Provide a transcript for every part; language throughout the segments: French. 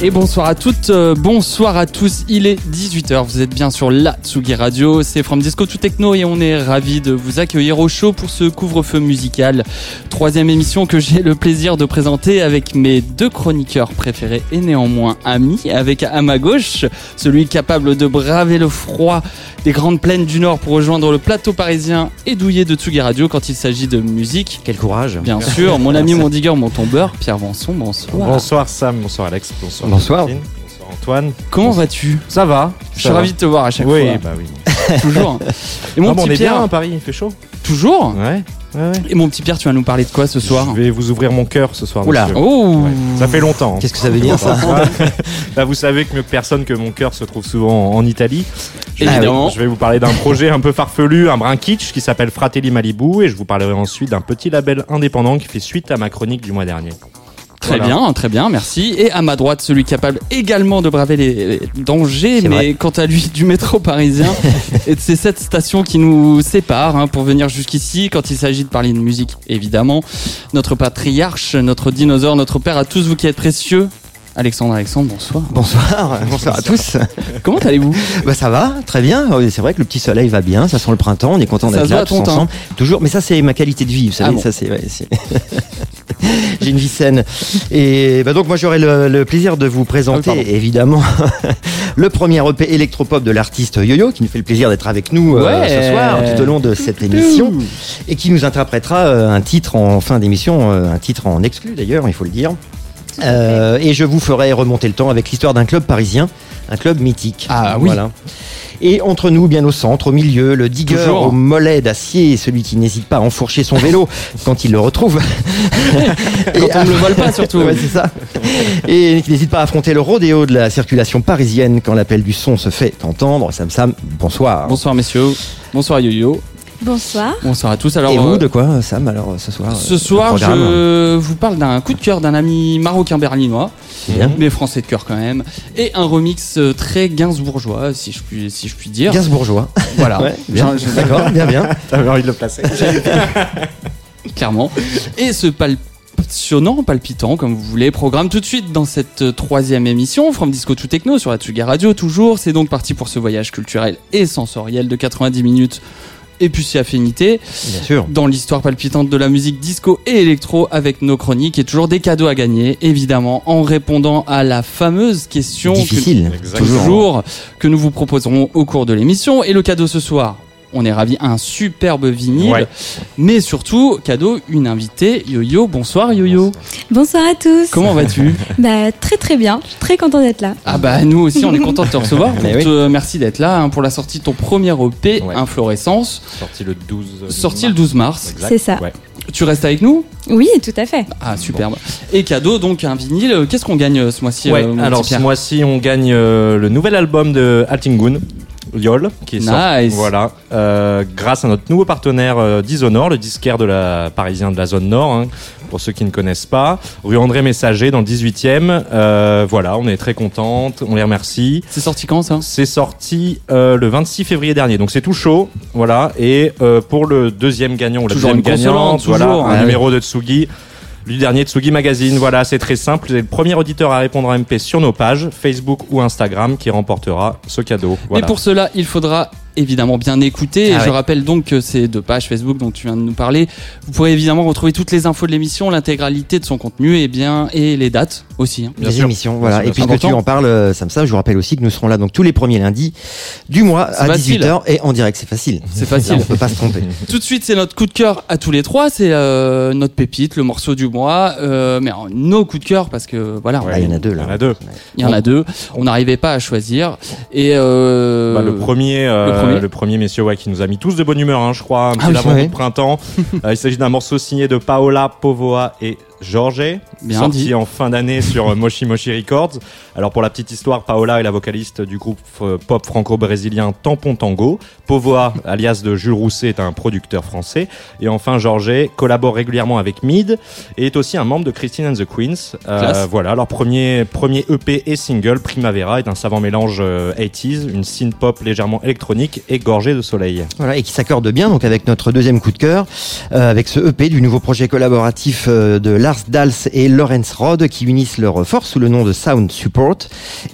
Et bonsoir à toutes, euh, bonsoir à tous, il est 18h, vous êtes bien sur la Tsugi Radio, c'est From Disco to Techno et on est ravis de vous accueillir au show pour ce couvre-feu musical. Troisième émission que j'ai le plaisir de présenter avec mes deux chroniqueurs préférés et néanmoins amis, avec à ma gauche celui capable de braver le froid des grandes plaines du Nord pour rejoindre le plateau parisien et douillet de Tsugi Radio quand il s'agit de musique. Quel courage Bien sûr, mon ami, mon digger, mon tombeur, Pierre Vanson, bonsoir. Bonsoir Sam, bonsoir Alex, bonsoir. Bonsoir. Martine, Bonsoir Antoine. Comment vas-tu Ça va Je suis ravi de te voir à chaque Oui, fois. bah oui. Toujours. Et mon Ah, bon, on petit est Pierre, bien à Paris, il fait chaud. toujours. Ouais. ouais, ouais. Et mon petit Pierre, tu vas nous parler de quoi ce soir Je vais vous ouvrir mon cœur ce soir. Oula. monsieur. Oh Ouais. Ça fait longtemps. hein. Qu'est-ce que ça veut dire ça Bah, vous savez que mieux que personne que mon cœur se trouve souvent en Italie. Je vais, Évidemment. je vais vous parler d'un projet un peu farfelu, un brin kitsch qui s'appelle Fratelli Malibu et je vous parlerai ensuite d'un petit label indépendant qui fait suite à ma chronique du mois dernier. Très Voilà. bien, très bien, merci. Et à ma droite, celui capable également de braver les les dangers, mais vrai. quant à lui, du métro parisien. et c'est cette station qui nous sépare hein, pour venir jusqu'ici quand il s'agit de parler de musique, évidemment. Notre patriarche, notre dinosaure, notre père à tous vous qui êtes précieux. Alexandre, Alexandre, bonsoir. Bonsoir, bonsoir à tous. Comment allez-vous? Bah ça va, très bien. C'est vrai que le petit soleil va bien, ça sent le printemps, on est content d'être là tous ensemble. Toujours, mais ça c'est ma qualité de vie, vous savez, Ah bon. ça c'est ouais, c'est- J'ai une vie saine. Et bah donc moi j'aurai le, le plaisir de vous présenter Ah évidemment le premier EP électropop de l'artiste Yo-Yo qui nous fait le plaisir d'être avec nous euh, ce soir tout au long de cette émission et qui nous interprétera euh, un titre en fin d'émission, euh, un titre en exclu d'ailleurs, il faut le dire. Euh, et je vous ferai remonter le temps avec l'histoire d'un club parisien, un club mythique. Ah oui. Voilà. Et entre nous, bien au centre, au milieu, le digger Toujours. au mollet d'acier, celui qui n'hésite pas à enfourcher son vélo quand il le retrouve. Quand on ne le vole pas, surtout. Ouais, c'est ça. Et qui n'hésite pas à affronter le rodéo de la circulation parisienne quand l'appel du son se fait entendre. Sam Sam, bonsoir. Bonsoir messieurs, bonsoir Yo-Yo, Bonsoir. bonsoir à tous. Alors, Et vous, euh, de quoi, Sam, alors ce soir Ce euh, soir, je vous parle d'un coup de cœur d'un ami marocain berlinois, Bien. mais français de cœur quand même, et un remix euh, très gainsbourgeois, si je puis, si je puis dire. Gainsbourgeois. Voilà, Ouais, bien. J'en- D'accord, bien, bien. T'avais envie de le placer clairement. Et ce passionnant, palpitant, comme vous voulez, programme tout de suite dans cette troisième émission, From Disco to Techno, sur la Tsuga Radio, toujours. C'est donc parti pour ce voyage culturel et sensoriel de 90 minutes, et puis si affinité. Bien sûr. dans l'histoire palpitante de la musique disco et électro avec nos chroniques et toujours des cadeaux à gagner, évidemment, en répondant à la fameuse question que- Difficile. Toujours que nous vous proposerons au cours de l'émission. Et le cadeau ce soir, on est ravis, un superbe vinyle, Ouais. mais surtout, cadeau, une invitée, Yo-Yo. Bonsoir Yo-Yo. Bonsoir à tous. Comment vas-tu? Bah très très bien. Je suis très content d'être là. Ah bah nous aussi, on est content de te recevoir. Pour Mais oui. te- merci d'être là hein, pour la sortie de ton premier EP, Ouais. Inflorescence, Sorti le 12. sorti le 12 mars. C'est ça. Ouais. Tu restes avec nous? Oui, tout à fait. Ah superbe. Et cadeau donc un vinyle. Qu'est-ce qu'on gagne euh, ce mois-ci Ouais, euh, alors ce mois-ci, on gagne euh, le nouvel album de Altingun, Yol, qui est sorti. Nice. Voilà, euh, grâce à notre nouveau partenaire euh, Dishonour, le disquaire de la parisien de la zone nord. hein, pour ceux qui ne connaissent pas, rue André Messager dans le 18e. Euh, voilà, on est très contente, on les remercie. C'est sorti quand ça? C'est sorti euh, le 26 février dernier, donc c'est tout chaud, voilà. Et pour le deuxième gagnant ou la Toujours deuxième gagnante, voilà, un oui. numéro de Tsugi, du dernier Tsugi Magazine. Voilà, c'est très simple. Vous êtes le premier auditeur à répondre à MP sur nos pages Facebook ou Instagram qui remportera ce cadeau. Voilà. Et pour cela, il faudra évidemment bien écouter. Ah et je ouais. rappelle donc que ces deux pages Facebook dont tu viens de nous parler, vous pourrez évidemment retrouver toutes les infos de l'émission, l'intégralité de son contenu et bien et les dates aussi. hein. Sûr. émissions, voilà. Bien Et puisque tu en parles, euh, Samsa, je vous rappelle aussi que nous serons là donc tous les premiers lundis du mois à facile. 18h et en direct, c'est facile. C'est facile. Là, on peut pas se tromper. Tout de suite, c'est notre coup de cœur à tous les trois. C'est euh, notre pépite, le morceau du mois. Euh, mais alors, nos coups de cœur parce que voilà, Ah, il y en a deux Il là. y en a deux. il y en a deux. On n'arrivait pas à choisir. Et euh, Bah, le premier, euh, le premier. Le premier, messieurs, ouais, qui nous a mis tous de bonne humeur, hein, je crois, un petit oui, avant ouais. de printemps. Euh, il s'agit d'un morceau signé de Paola Povoa et Jorge, Bien sorti dit. en fin d'année sur euh, Moshi Moshi Records. Alors pour la petite histoire, Paola est la vocaliste du groupe euh, pop franco-brésilien Tampon Tango. Povoa, alias de Jules Rousset, est un producteur français. Et enfin, Jorge collabore régulièrement avec Mid et est aussi un membre de Christine and the Queens. Euh, voilà, leur premier, premier EP et single, Primavera, est un savant mélange euh, 80s, une synth pop légèrement électronique et gorgée de soleil. Voilà, et qui s'accorde bien donc avec notre deuxième coup de cœur, euh, avec ce EP du nouveau projet collaboratif euh, de Lars Dals et Lawrence Rod qui unissent leurs forces sous le nom de Sound Support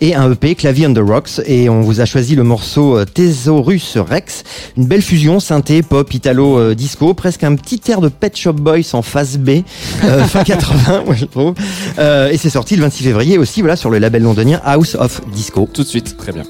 et un EP Clavier on the Rocks et on vous a choisi le morceau euh, Thesaurus Rex, une belle fusion synthé pop italo euh, disco, presque un petit air de Pet Shop Boys en phase B euh, fin 80 moi je trouve Euh, et c'est sorti le 26 février aussi voilà sur le label londonien House of Disco. tout de suite. Très bien.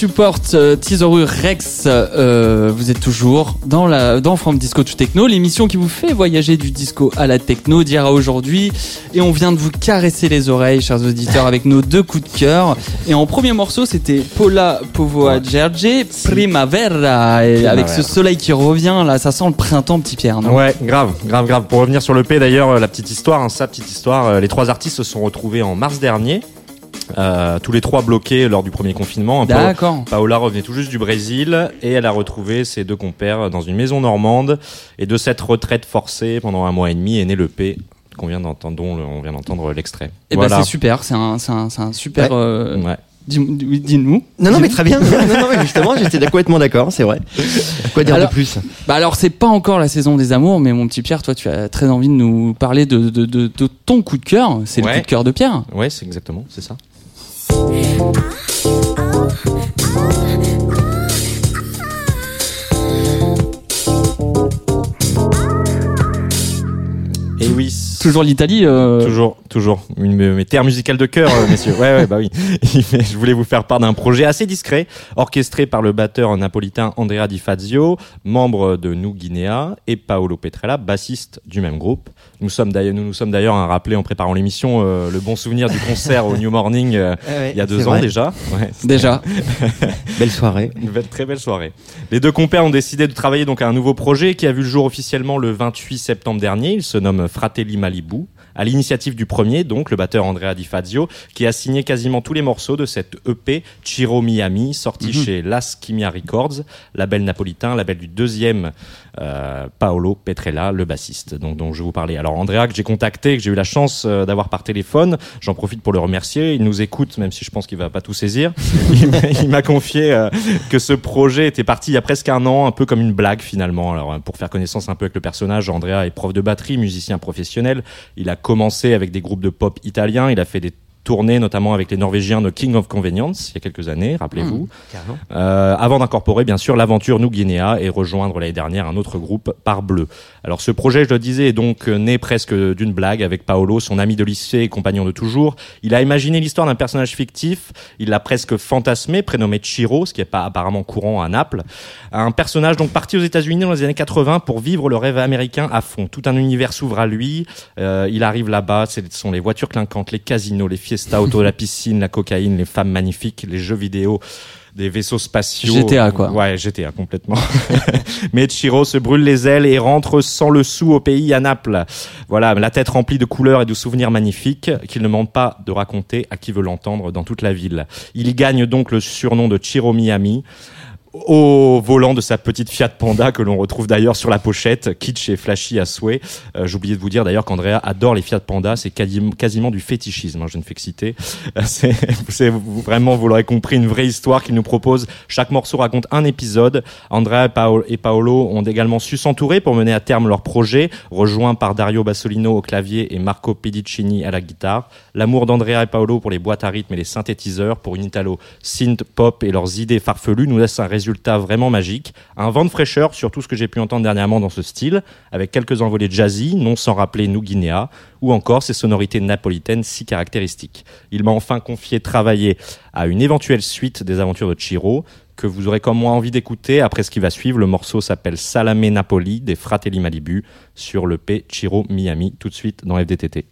Support, euh, Teaseru Rex, euh, vous êtes toujours dans la dans From Disco to Techno, l'émission qui vous fait voyager du disco à la techno dira aujourd'hui. Et on vient de vous caresser les oreilles, chers auditeurs, avec nos deux coups de cœur. Et en premier morceau, c'était Paula Povoa Gerge, Primavera, et avec ce soleil qui revient là, ça sent le printemps, petit Pierre. Non? Ouais, grave, grave, grave. Pour revenir sur le P d'ailleurs, euh, la petite histoire, hein, sa petite histoire, euh, les trois artistes se sont retrouvés en mars dernier. Euh, tous les trois bloqués lors du premier confinement. D'accord. Paola revenait tout juste du Brésil et elle a retrouvé ses deux compères dans une maison normande. Et de cette retraite forcée pendant un mois et demi est né le P qu'on vient d'entendre, dont on vient d'entendre l'extrait. Et ben c'est super, c'est un, c'est un, super. euh, Ouais. dis- oui, Dis-nous. Non, non, mais très bien. non, non, mais justement, j'étais complètement d'accord, c'est vrai. Quoi dire Alors- de plus? Bah alors c'est pas encore la saison des amours, mais mon petit Pierre, toi tu as très envie de nous parler de, de, de, de ton coup de cœur. C'est le coup de cœur de Pierre. Ouais, c'est exactement, c'est ça. Et oui. Toujours l'Italie. euh, Toujours, toujours. Une de mes terres musicales de cœur, euh, messieurs. Ouais, ouais, bah oui. Mais Je voulais vous faire part d'un projet assez discret, orchestré par le batteur napolitain Andrea Di Fazio, membre de Nous Guinea, et Paolo Petrella, bassiste du même groupe. Nous sommes d'ailleurs, nous nous sommes d'ailleurs hein, rappelé en préparant l'émission euh, le bon souvenir du concert au New Morning euh, ouais, il y a deux ans vrai. déjà. Ouais, Déjà. Belle soirée. une belle- très belle soirée. Les deux compères ont décidé de travailler donc à un nouveau projet qui a vu le jour officiellement le 28 septembre dernier. Il se nomme Fratelli Malibu. À l'initiative du premier, donc le batteur Andrea Di Fazio, qui a signé quasiment tous les morceaux de cette EP Chiro Miami, sorti chez Las Kimia Records, label napolitain, label du deuxième Paolo Petrella, le bassiste, donc dont je vous parlais. Alors Andrea que j'ai contacté, que j'ai eu la chance euh, d'avoir par téléphone, j'en profite pour le remercier. Il nous écoute, même si je pense qu'il va pas tout saisir. Il m'a- confié euh, que ce projet était parti il y a presque un an, un peu comme une blague finalement. Alors euh, pour faire connaissance un peu avec le personnage, Andrea est prof de batterie, musicien professionnel. Il a commencé avec des groupes de pop italiens. Il a fait des tournées notamment avec les Norvégiens de King of Convenience il y a quelques années, rappelez-vous. Euh, avant d'incorporer bien sûr l'aventure New Guinea et rejoindre l'année dernière un autre groupe par bleu. Alors ce projet, je le disais, est donc euh, né presque d'une blague avec Paolo, son ami de lycée et compagnon de toujours. Il a imaginé l'histoire d'un personnage fictif, il l'a presque fantasmé, prénommé Chiro, ce qui n'est pas apparemment courant à Naples. Un personnage donc parti aux États-Unis dans les années 80 pour vivre le rêve américain à fond. Tout un univers s'ouvre à lui. Euh, il arrive là-bas, ce sont les voitures clinquantes, les casinos, les fiestas autour de la piscine, la cocaïne, les femmes magnifiques, les jeux vidéo des vaisseaux spatiaux. GTA, quoi. Ouais, GTA complètement. Mais Chiro se brûle les ailes et rentre sans le sou au pays à Naples. Voilà, la tête remplie de couleurs et de souvenirs magnifiques qu'il ne manque pas de raconter à qui veut l'entendre dans toute la ville. Il gagne donc le surnom de Chiro Miami au volant de sa petite Fiat Panda que l'on retrouve d'ailleurs sur la pochette, kitsch et flashy à souhait. Euh, J'oubliais de vous dire d'ailleurs qu'Andrea adore les Fiat Panda, c'est quasi- quasiment du fétichisme, hein, je ne fais que citer. Euh, C'est vraiment, vous l'aurez compris, une vraie histoire qu'il nous propose. Chaque morceau raconte un épisode. Andrea et Paolo, et Paolo ont également su s'entourer pour mener à terme leur projet, rejoints par Dario Bassolino au clavier et Marco Pedicini à la guitare. L'amour d'Andrea et Paolo pour les boîtes à rythme et les synthétiseurs, pour une Italo synth pop et leurs idées farfelues nous laisse un résultat vraiment magique. Un vent de fraîcheur sur tout ce que j'ai pu entendre dernièrement dans ce style, avec quelques envolées jazzy, non sans rappeler New Guinea, ou encore ces sonorités napolitaines si caractéristiques. Il m'a enfin confié travailler à une éventuelle suite des aventures de Chiro, que vous aurez comme moi envie d'écouter après ce qui va suivre. Le morceau s'appelle Salame Napoli des Fratelli Malibu sur le P Chiro Miami, tout de suite dans FDTT.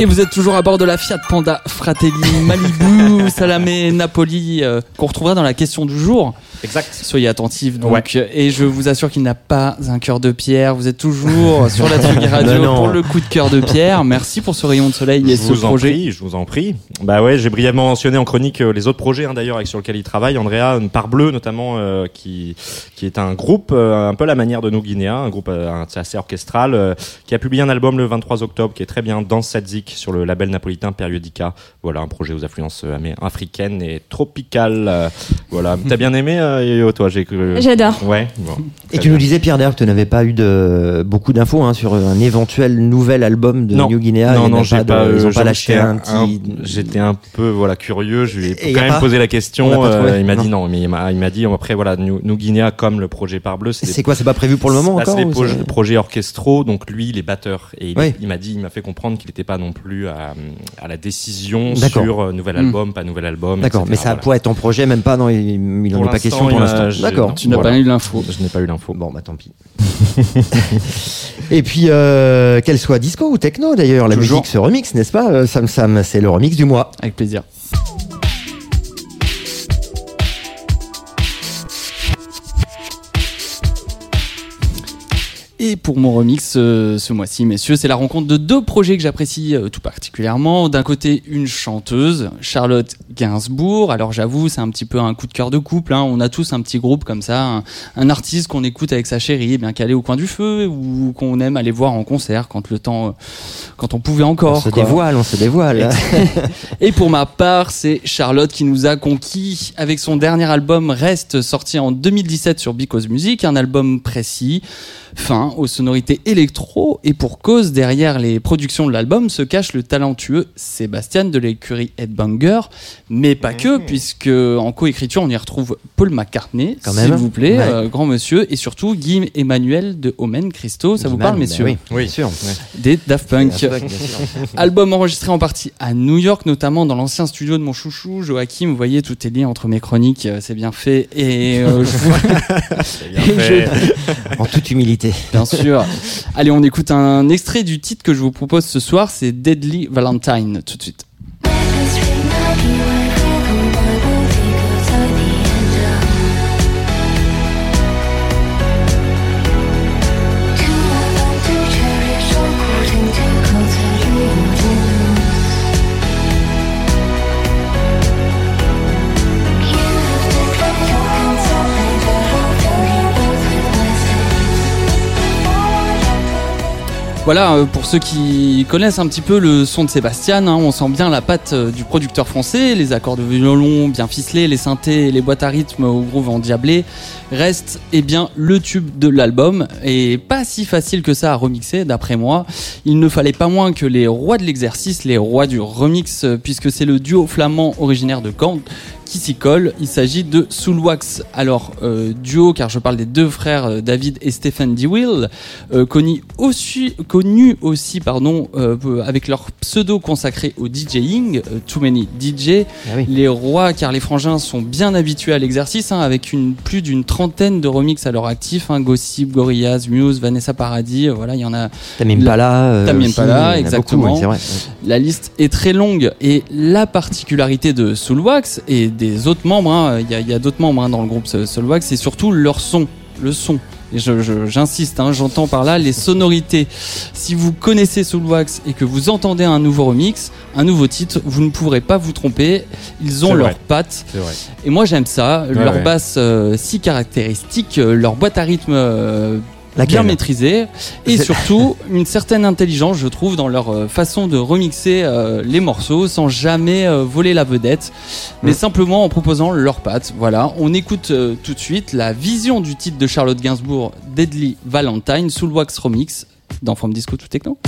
Et vous êtes toujours à bord de la Fiat Panda Fratelli Malibu Salamé Napoli euh, qu'on retrouvera dans la question du jour. Exact. Soyez attentifs donc et je vous assure qu'il n'a pas un cœur de pierre. Vous êtes toujours sur la Tsugi Radio pour le coup de cœur de pierre. Merci pour ce rayon de soleil et je ce vous en projet. prie, je vous en prie. Bah ouais, j'ai brièvement mentionné en chronique euh, les autres projets hein, d'ailleurs avec sur lesquels il travaille. Andrea une part bleue notamment, euh, qui qui est un groupe euh, un peu à la manière de nos Guinéens, un groupe euh, un- assez orchestral, euh, qui a publié un album le 23 octobre qui est très bien, Danse Sadzik sur le label napolitain Periodica. Voilà un projet aux influences euh, amé- africaines et tropicales. euh, voilà, t'as bien aimé euh, Yo-Yo, toi? J'ai cru- J'adore. Ouais. Bon, Et tu nous disais, Pierre, d'ailleurs, que tu n'avais pas eu de, beaucoup d'infos hein, sur un éventuel nouvel album de Non. New Guinea. non, non, j'ai de- pas, ils lâché un petit. J'étais un peu voilà curieux. Je lui ai Et quand même pas posé la On l'a question. euh, il m'a dit non, mais il m'a il m'a dit après voilà, New, New Guinea comme le projet Parbleu, c'est quoi C'est pas prévu pour le moment encore C'est des projets orchestraux, donc lui, il est batteur. Et il, Oui. il m'a dit, il m'a fait comprendre qu'il n'était pas non plus à, à la décision sur euh, nouvel Mm. album, pas nouvel album. D'accord, mais ça Voilà. pourrait être en projet, même pas. Non, il, il en Pour est pas question l'instant, pour l'instant. D'accord. Tu n'as Voilà. pas eu l'info. Je n'ai pas eu l'info. Bon, bah tant pis. Et puis, euh, qu'elle soit disco ou techno d'ailleurs, la Toujours. musique se remix, n'est-ce pas, Sam Sam C'est le remix du mois. Avec plaisir. Et pour mon remix euh, ce mois-ci, messieurs, c'est la rencontre de deux projets que j'apprécie euh, tout particulièrement. D'un côté, une chanteuse, Charlotte Gainsbourg. Alors j'avoue, c'est un petit peu un coup de cœur de couple. hein. On a tous un petit groupe comme ça, un, un artiste qu'on écoute avec sa chérie, eh bien calé au coin du feu, ou qu'on aime aller voir en concert quand le temps, euh, quand on pouvait encore. on se quoi. dévoile, on se dévoile. Et pour ma part, c'est Charlotte qui nous a conquis avec son dernier album Reste, sorti en 2017 sur Because Music, un album précis, fin, aux sonorités électro, et pour cause, derrière les productions de l'album se cache le talentueux Sébastien de l'écurie Headbanger, mais pas que, puisque en coécriture on y retrouve Paul McCartney, s'il vous plaît, Ouais. euh, grand monsieur, et surtout Guy Emmanuel de Omen Christo, ça vous parle Bah messieurs Oui, oui, bien sûr. Des Daft Punk. Daft. Album enregistré en partie à New York, notamment dans l'ancien studio de mon chouchou Joachim. Vous voyez, tout est lié entre mes chroniques, euh, c'est bien fait. Et euh, je bien Et fait. En toute humilité. Bien sûr. Allez, on écoute un extrait du titre que je vous propose ce soir, c'est Deadly Valentine, tout de suite. Voilà, euh, pour ceux qui connaissent un petit peu le son de Sébastien, hein, on sent bien la patte euh, du producteur français, les accords de violon bien ficelés, les synthés les boîtes à rythme au groove endiablé. Reste eh bien le tube de l'album et pas si facile que ça à remixer d'après moi. Il ne fallait pas moins que les rois de l'exercice, les rois du remix, euh, puisque c'est le duo flamand originaire de Caen qui s'y colle. Il s'agit de Soulwax. Alors, euh, duo, car je parle des deux frères euh, David et Stephen DeWill, euh, connus aussi, connus aussi pardon, euh, avec leur pseudo consacré au DJing, Too Many DJ. Ah oui. Les rois, car les frangins sont bien habitués à l'exercice, hein, avec une, plus d'une trentaine de remixes à leur actif. Hein, Gossip, Gorillaz, Muse, Vanessa Paradis, voilà, il y en a Tamim Pala. euh, Tamim aussi, Pala, il y en a exactement. beaucoup, oui, vrai. la liste est très longue et la particularité de Soulwax et des autres membres, hein, il y a, d'autres membres hein, dans le groupe Soul- Soulwax, c'est surtout leur son, le son. Et je- je- j'insiste, hein, j'entends par là les sonorités. Si vous connaissez Soulwax et que vous entendez un nouveau remix, un nouveau titre, vous ne pourrez pas vous tromper. Ils ont leurs pattes. Et moi j'aime ça, leur ouais. basse euh, si caractéristique, euh, leur boîte à rythme euh, bien maîtrisée et surtout une certaine intelligence je trouve dans leur euh, façon de remixer euh, les morceaux sans jamais euh, voler la vedette mais Mm. simplement en proposant leurs pattes. Voilà, on écoute euh, tout de suite la vision du titre de Charlotte Gainsbourg Deadly Valentine sous le wax remix dans From Disco to Techno.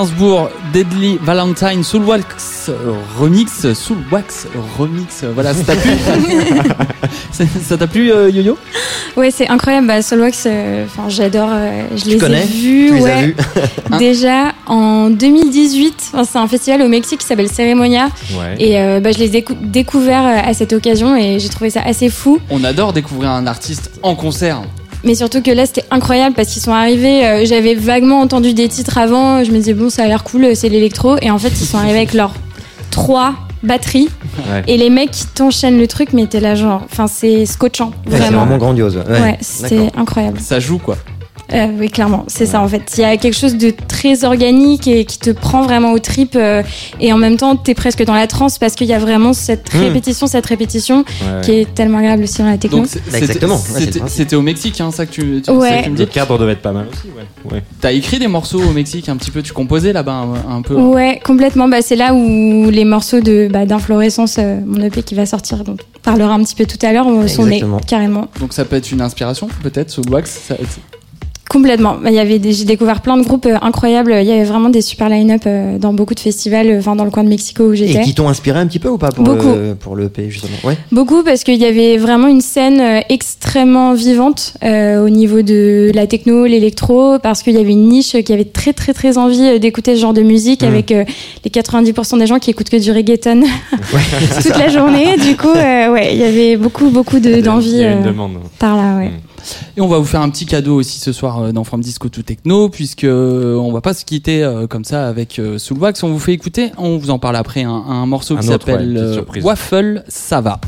Gainsbourg, Deadly Valentine, Soulwax euh, Remix, Soulwax Remix, voilà, ça t'a plu Ça t'a plu, euh, Yo-Yo? Ouais, c'est incroyable. Bah, Solwax, euh, enfin, j'adore. euh, je les connais? ai vus. Tu les as vus? Déjà en 2018. Enfin, c'est un festival au Mexique qui s'appelle Ceremonia. Ouais. Et euh, bah, je les ai décou- découverts euh, à cette occasion et j'ai trouvé ça assez fou. On adore découvrir un artiste en concert. Mais surtout que là, c'était incroyable parce qu'ils sont arrivés. euh, J'avais vaguement entendu des titres avant. Je me disais, bon, ça a l'air cool, c'est l'électro. Et en fait, ils sont arrivés avec leurs trois batteries. Ouais. Et les mecs qui t'enchaînent le truc, mais t'es là, genre. Enfin, c'est scotchant. Ouais, C'est Vraiment. vraiment grandiose. Ouais, Ouais, c'était incroyable. Ça joue quoi. Euh, oui, clairement, c'est ça en fait. Il y a quelque chose de très organique et qui te prend vraiment aux tripes euh, et en même temps, t'es presque dans la transe parce qu'il y a vraiment cette Mm. répétition, cette répétition Ouais. qui est tellement agréable aussi dans la techno. Donc Bah, exactement, le c'était au Mexique, hein, ça que tu, tu, Ouais. ça que tu me Le dis. cadre devait être pas mal aussi, ouais. ouais. T'as écrit des morceaux au Mexique un petit peu, tu composais là-bas un, un peu? Ouais, complètement. Bah, c'est là où les morceaux de bah, d'inflorescence, euh, mon EP qui va sortir, dont on parlera un petit peu tout à l'heure, sont nés carrément. Donc ça peut être une inspiration peut-être, Soulwax. Complètement. Il y avait des- j'ai découvert plein de groupes euh, incroyables. Il y avait vraiment des super line-up euh, dans beaucoup de festivals, euh, enfin dans le coin de Mexico où Et j'étais. qui t'ont inspiré un petit peu ou pas pour Beaucoup. le, pour le P justement? Ouais. Beaucoup parce qu'il y avait vraiment une scène extrêmement vivante euh, au niveau de la techno, l'électro, parce qu'il y avait une niche qui avait très très très envie d'écouter ce genre de musique Mm. avec euh, les 90% des gens qui écoutent que du reggaeton toute la journée. Du coup, euh, ouais, il y avait beaucoup beaucoup de- d'envie une euh, demande. par là, ouais. Mm. Et on va vous faire un petit cadeau aussi ce soir euh, dans From Disco to Techno, puisque euh, on va pas se quitter euh, comme ça avec Soulwax. On vous fait écouter, on vous en parle après, un, un morceau Un qui ouais, s'appelle. Waffle, ça va.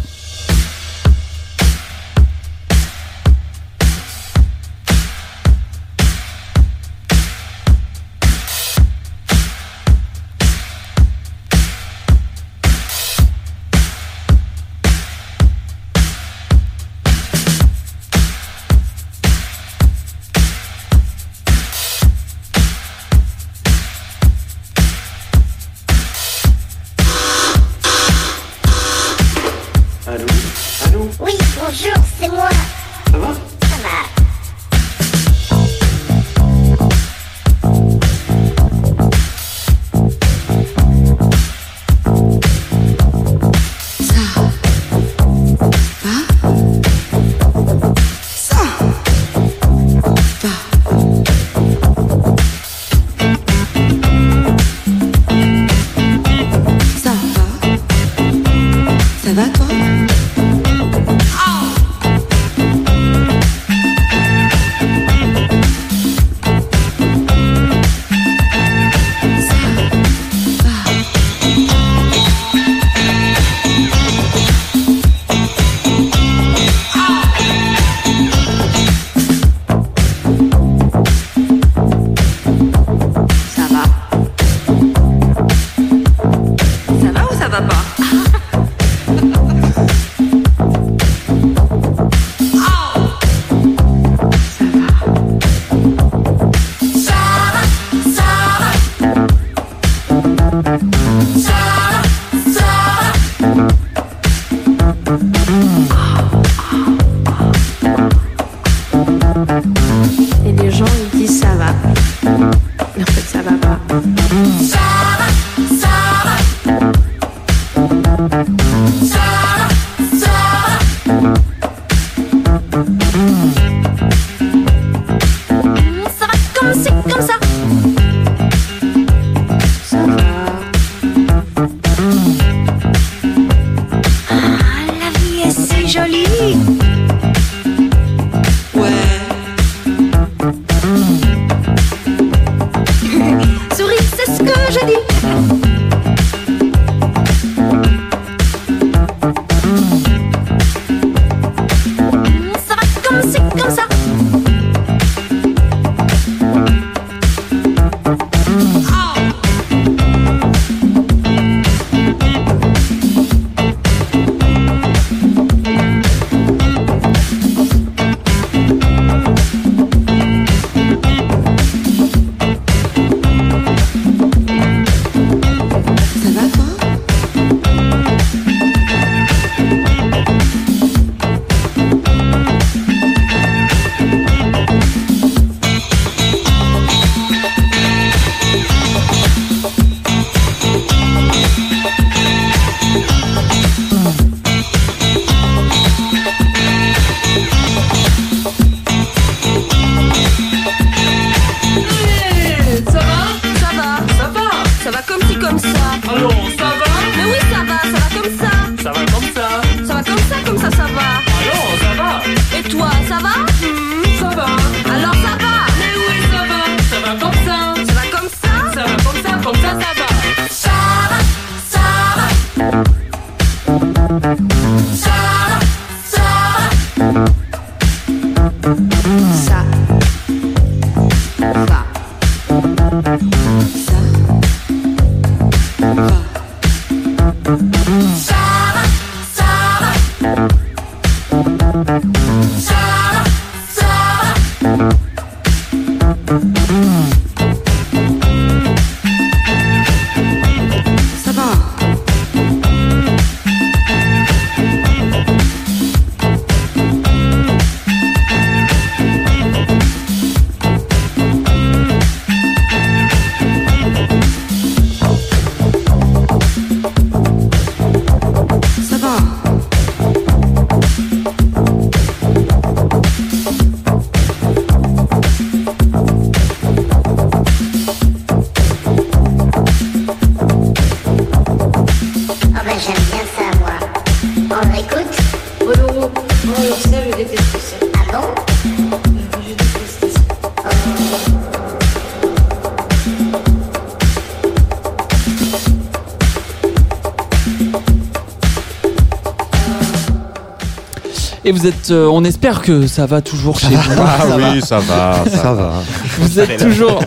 Et vous êtes, euh, on espère que ça va toujours chez vous. Ah oui, ça va. Ça, Ça va. Vous êtes toujours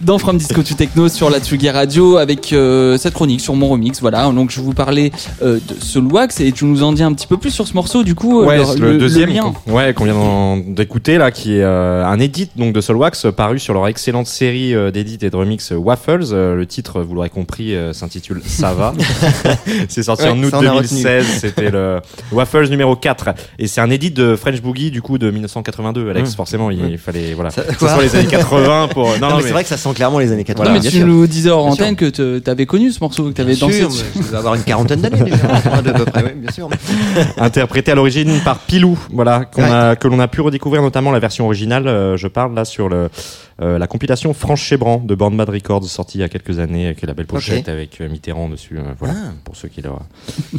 dans From Disco to Techno sur la Tsugi Radio avec euh, cette chronique sur mon remix. Voilà, donc je vous parlais euh, de Soulwax et tu nous en dis un petit peu plus sur ce morceau du coup. Ouais, le, c'est le, le- deuxième qu'on- ouais, qu'on vient d'écouter là, qui est un edit donc de Soulwax euh, paru sur leur excellente série d'édits et de remix Waffles. Le titre, vous l'aurez compris, s'intitule Ça va. c'est sorti Ouais, en août ça, on a retenu. 2016. C'était le Waffles numéro 4 et c'est un edit de French Boogie du coup de 1982. Alex, Mmh. forcément, il, il fallait voilà. Ça- que ce soit les années 80 pour. Non, Non, non, mais mais c'est vrai que ça sent clairement les années 80. Non, mais tu nous disais hors antenne que te- t'avais connu ce morceau, que t'avais Bien dansé sûr, je devais avoir une quarantaine d'années déjà, à peu près, oui, bien sûr. interprété à l'origine par Pilou, voilà, qu'on a, que l'on a pu redécouvrir notamment la version originale. euh, je parle là sur le, la compilation Franche Chebran de Born Bad Records sortie il y a quelques années avec la belle pochette avec euh, Mitterrand dessus. euh, voilà, Ah. pour ceux qui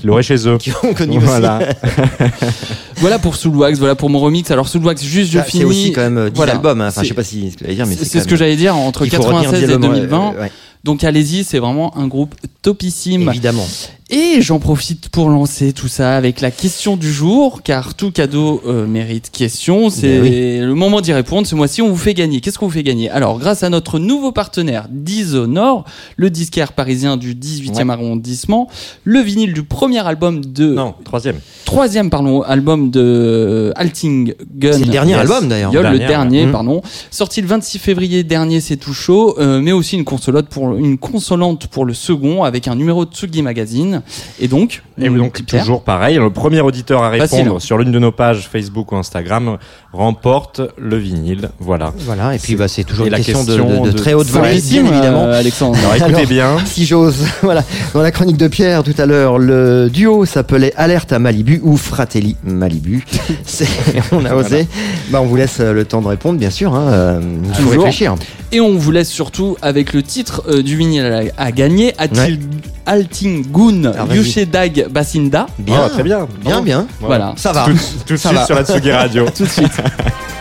l'auraient, chez eux. Qui ont connu Voilà. Voilà pour Soulwax, voilà pour mon remix. Alors Soulwax, juste je Ah, C'est finis. aussi quand même euh, 10 Voilà. albums, hein. enfin C'est- je sais pas si ce que j'allais dire, mais C'est c'est c'est ce que j'allais dire entre il faut retenir 96 et Diablo, 2020. euh, ouais, Donc allez-y, c'est vraiment un groupe topissime. Évidemment. Et j'en profite pour lancer tout ça avec la question du jour, car tout cadeau euh, mérite question. C'est Ben le moment d'y répondre. Ce mois-ci, on vous fait gagner. Qu'est-ce qu'on vous fait gagner? Alors, grâce à notre nouveau partenaire Dishonored, le disquaire parisien du 18e arrondissement, le vinyle du premier album de Non, troisième. troisième pardon album de Alting Gun. C'est le dernier album, d'ailleurs. Le Dernier, ouais. pardon. Sorti le 26 février dernier, c'est tout chaud, euh, mais aussi une consolante pour une consolante pour le second avec un numéro de Tsugi Magazine. Et donc, Et donc toujours pareil, le premier auditeur à répondre sur l'une de nos pages Facebook ou Instagram remporte le vinyle. Voilà. Voilà, et puis bah, c'est toujours Et une la question, de- question de, de de- très haute bien Simplissime, évidemment. euh, Alexandre. Alors écoutez Alors, bien. Si j'ose, voilà. Dans la chronique de Pierre tout à l'heure, le duo s'appelait Alerte à Malibu ou Fratelli Malibu. C'est, on a osé. Bah, on vous laisse le temps de répondre, bien sûr. Hein. Euh, faut réfléchir. Et on vous laisse surtout avec le titre euh, du vinyle à, à gagner, Atil, Alting Gun Alors, vas-y. Yushedag Basinda. Bien, Oh, très bien. bien, bien. Voilà. Ça va. Tout, tout de suite va. sur la Tsugi Radio. Tout de suite.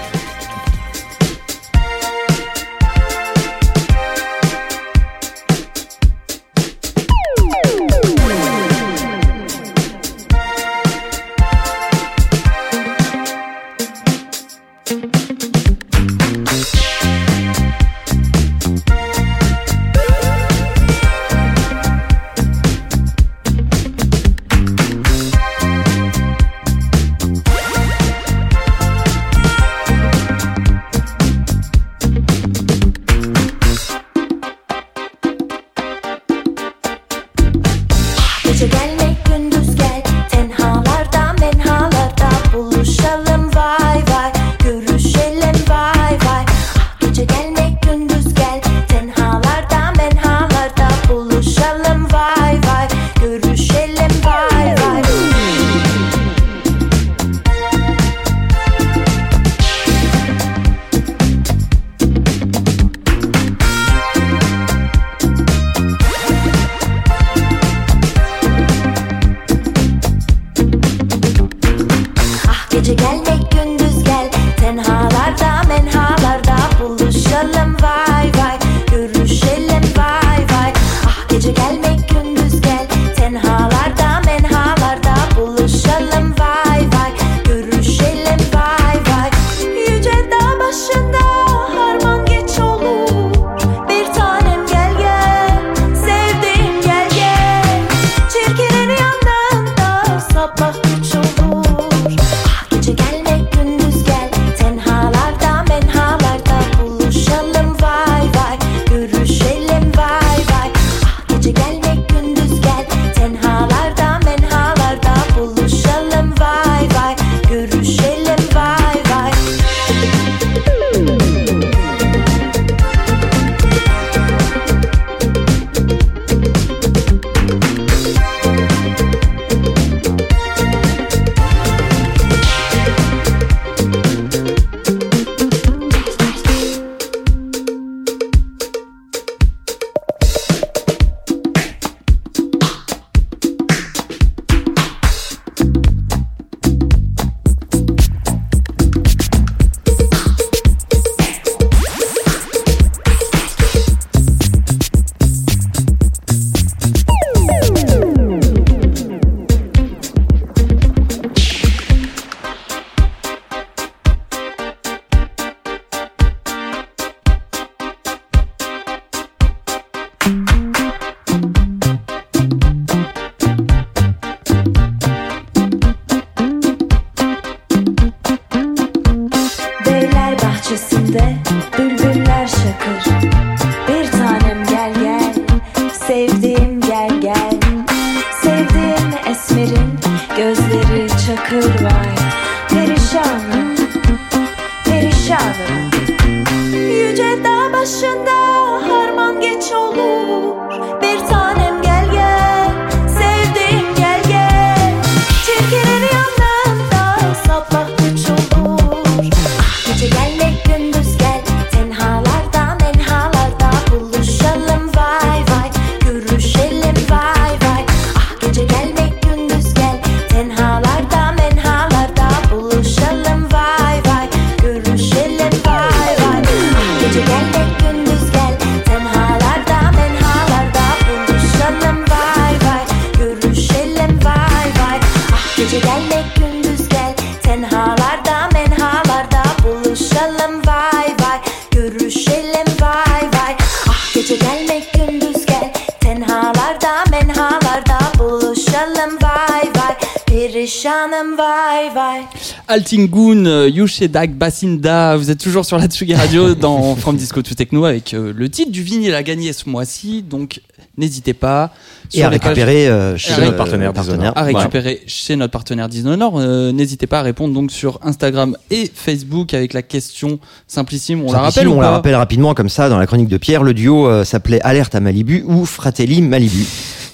Altingun, euh, Yushedak, Basinda, vous êtes toujours sur la Tsugi Radio dans From Disco to Techno avec euh, le titre du vinyle à gagner ce mois-ci, donc n'hésitez pas. Et à pages- récupérer euh, chez notre partenaire Dishonored. à récupérer chez notre partenaire. Euh, N'hésitez pas à répondre donc sur Instagram et Facebook avec la question simplissime. On la rappelle ou la rappelle rapidement comme ça dans la chronique de Pierre. Le duo euh, s'appelait Alerte à Malibu ou Fratelli Malibu.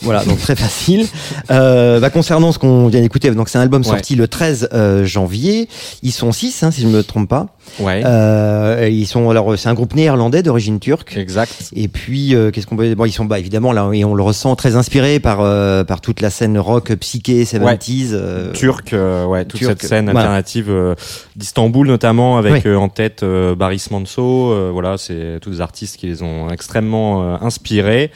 Voilà, donc très facile. Euh, bah, concernant ce qu'on vient d'écouter, donc c'est un album Ouais. sorti le 13 euh, janvier. Ils sont six, hein, si je me trompe pas. Ouais. Euh, ils sont alors c'est un groupe néerlandais d'origine turque. Exact. Et puis euh, qu'est-ce qu'on peut bon ils sont bah évidemment là et on le ressent très inspiré par euh, par toute la scène rock psyché 70s ouais. Euh. turc euh, ouais toute cette scène alternative euh, d'Istanbul notamment avec en tête Baris Manso voilà c'est tous des artistes qui les ont extrêmement inspirés.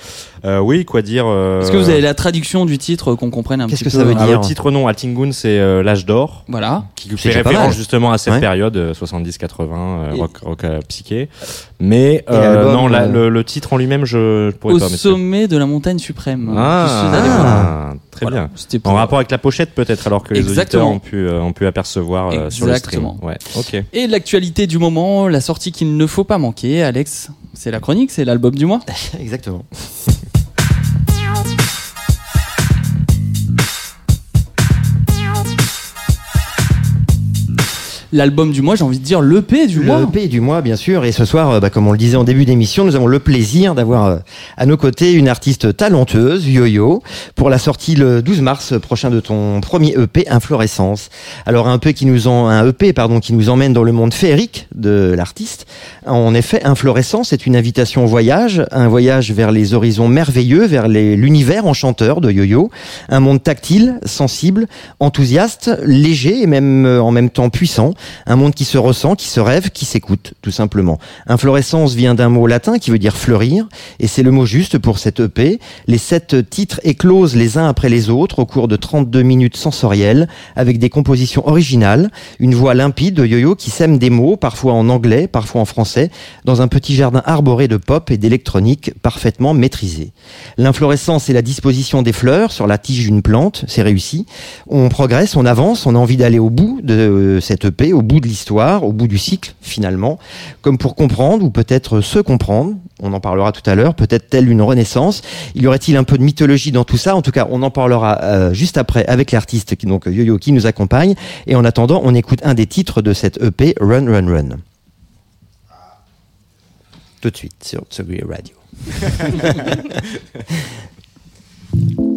oui, quoi dire Est-ce que vous avez la traduction du titre qu'on comprenne un Qu'est-ce que peu ça veut dire ah, Le titre non, Altingun c'est l'âge d'or. Voilà. Qui fait référence justement à cette période 70 80, euh, rock, rock euh, psyché. Mais euh, non, le, titre en lui-même, je, je pourrais Au pas. Au sommet de la montagne suprême. Hein, ah, très bien. En rapport avec la pochette peut-être, alors que Exactement. les auditeurs ont pu, apercevoir sur le stream. Ouais. Okay. Et l'actualité du moment, la sortie qu'il ne faut pas manquer, Alex, c'est la chronique, c'est l'album du mois. Exactement. L'album du mois, j'ai envie de dire l'EP du mois. EP du mois, bien sûr. Et ce soir, euh, bah, comme on le disait en début d'émission, nous avons le plaisir d'avoir euh, à nos côtés une artiste talenteuse, Yo-Yo, pour la sortie le 12 mars prochain de ton premier EP, Inflorescence. Alors un EP qui nous en, un EP, pardon, qui nous emmène dans le monde féerique de l'artiste. En effet, Inflorescence est une invitation au voyage, un voyage vers les horizons merveilleux, vers l'univers enchanteur de Yo-Yo, un monde tactile, sensible, enthousiaste, léger et même euh, en même temps puissant, un monde qui se ressent, qui se rêve, qui s'écoute, tout simplement. Inflorescence vient d'un mot latin qui veut dire fleurir, et c'est le mot juste pour cette EP. Les sept titres éclosent les uns après les autres au cours de 32 minutes sensorielles, avec des compositions originales, une voix limpide de Yo-Yo qui sème des mots, parfois en anglais, parfois en français, dans un petit jardin arboré de pop et d'électronique parfaitement maîtrisé. L'inflorescence est la disposition des fleurs sur la tige d'une plante, c'est réussi. On progresse, on avance, on a envie d'aller au bout de euh, cette EP, au bout de l'histoire, au bout du cycle finalement, comme pour comprendre ou peut-être se comprendre. On en parlera tout à l'heure, peut-être telle une renaissance. Il y aurait-il un peu de mythologie dans tout ça? En tout cas, on en parlera euh, juste après avec l'artiste qui donc Yo-Yo qui nous accompagne. Et en attendant, on écoute un des titres de cette EP, Run Run Run. Tout de suite sur Tsugi Radio.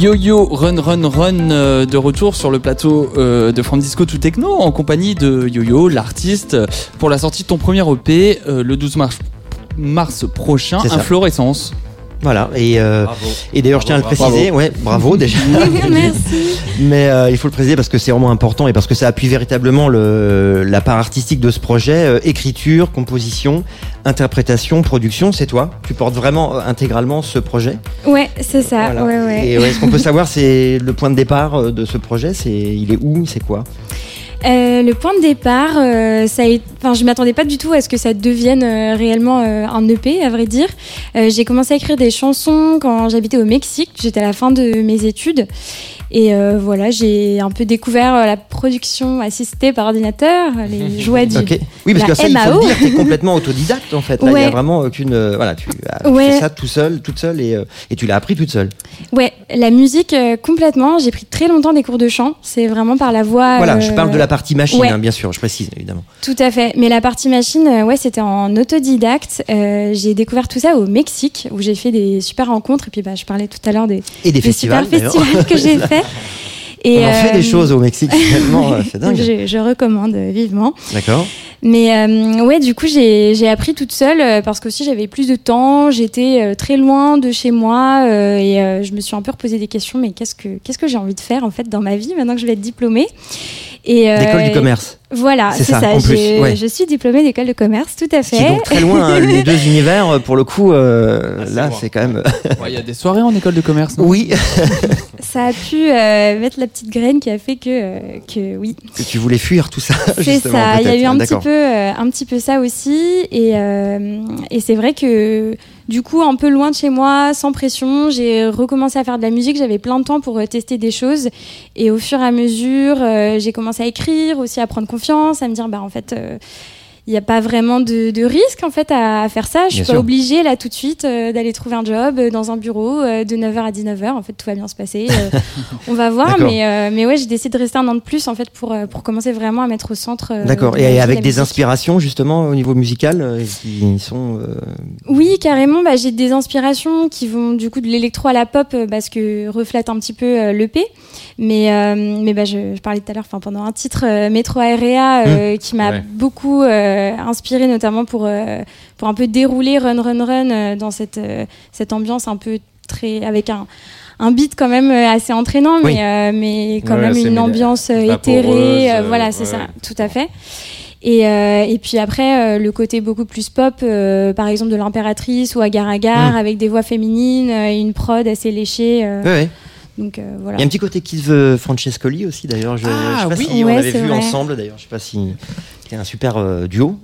Yo-Yo Run Run Run euh, de retour sur le plateau euh, de From Disco to Techno en compagnie de Yo-Yo, l'artiste, pour la sortie de ton premier EP euh, le 12 mars, mars prochain. Inflorescence. Voilà, et, euh, et d'ailleurs je tiens à le préciser, ouais, bravo déjà. Merci. Mais euh, il faut le préciser parce que c'est vraiment important et parce que ça appuie véritablement le, la part artistique de ce projet. Euh, écriture, composition, interprétation, production, c'est toi. Tu portes vraiment intégralement ce projet? Ouais, c'est ça. Voilà. Ouais, ouais. Et ouais, ce qu'on peut savoir, c'est le point de départ euh, de ce projet. C'est il est où, c'est quoi? Euh, le point de départ, euh, ça enfin, je m'attendais pas du tout à ce que ça devienne euh, réellement un EP, à vrai dire. J'ai commencé à écrire des chansons quand j'habitais au Mexique. J'étais à la fin de mes études. Et euh, voilà, j'ai un peu découvert euh, la production assistée par ordinateur, les joies du. Ok. Oui, parce la que ça, il faut MAO. le dire, t'es complètement autodidacte en fait. Là, il y Ouais. a vraiment aucune. euh, voilà, tu as Ouais. fait ça tout seul, toute seule et, euh, et tu l'as appris toute seule. Ouais, la musique euh, complètement. J'ai pris très longtemps des cours de chant. C'est vraiment par la voix. Voilà, euh, je parle de la partie machine, ouais. hein, bien sûr, je précise évidemment. Tout à fait. Mais la partie machine, ouais, c'était en autodidacte. Euh, j'ai découvert tout ça au Mexique, où j'ai fait des super rencontres. Et puis, bah, je parlais tout à l'heure des, Et des des super festivals. d'ailleurs. festivals que j'ai fait. Et, On en fait euh, des choses au Mexique, finalement, euh, c'est dingue. je, je recommande euh, vivement. D'accord. Mais euh, ouais, du coup, j'ai appris toute seule euh, parce qu'aussi j'avais plus de temps. J'étais euh, très loin de chez moi euh, et euh, je me suis un peu reposé des questions. Mais qu'est-ce que qu'est-ce que j'ai envie de faire en fait dans ma vie maintenant que je vais être diplômée? Et euh, L'école du commerce. Voilà, C'est c'est ça, ça. en plus, ouais. Je suis diplômée d'école de commerce, tout à fait. est donc très loin, hein, les deux univers, euh, pour le coup, euh, Ah, c'est là, c'est quand même. Ouais, Il y a des soirées en école de commerce, non? Oui, Ça a pu euh, mettre la petite graine qui a fait que, euh, que oui, que tu voulais fuir tout ça. C'est ça, il y a eu un petit, D'accord. peu, euh, un petit peu ça aussi. Et, euh, et c'est vrai que du coup, un peu loin de chez moi, sans pression, j'ai recommencé à faire de la musique. J'avais plein de temps pour euh, tester des choses. Et au fur et à mesure, euh, j'ai commencé à écrire, aussi à prendre confiance, à me dire, bah en fait. Il n'y a pas vraiment de, de risque en fait à, à faire ça. Je suis Bien pas sûr. obligée là tout de suite euh, d'aller trouver un job euh, dans un bureau euh, de 9h à 19h. En fait, tout va bien se passer. On va voir. Mais, mais ouais, j'ai décidé de rester un an de plus en fait pour, pour commencer vraiment à mettre au centre. D'accord. Et avec des musique. inspirations, justement, au niveau musical, qui sont. Oui, carrément. Bah, j'ai des inspirations qui vont du coup de l'électro à la pop parce que reflète un petit peu l'EP. Mais, euh, mais bah, je, je parlais tout à l'heure, pendant un titre euh, Metro Area euh, qui m'a Ouais. beaucoup euh, inspiré, notamment pour, pour un peu dérouler Run Run Run dans cette, cette ambiance un peu très. avec un. Un beat quand même assez entraînant, Oui. mais, euh, mais quand Ouais, même une ambiance éthérée. euh, voilà, c'est ouais, ça, ouais. tout à fait. Et, euh, et puis après, le côté beaucoup plus pop, par exemple de l'impératrice ou Agar Agar, Mm. avec des voix féminines et une prod assez léchée. Euh. Donc euh, voilà. Il y a un petit côté Kid euh, Francescoli aussi, d'ailleurs. Je, Ah, je sais pas oui. si on Ouais, l'avait vu vrai. ensemble, d'ailleurs. Je sais pas si. C'était un super euh, duo.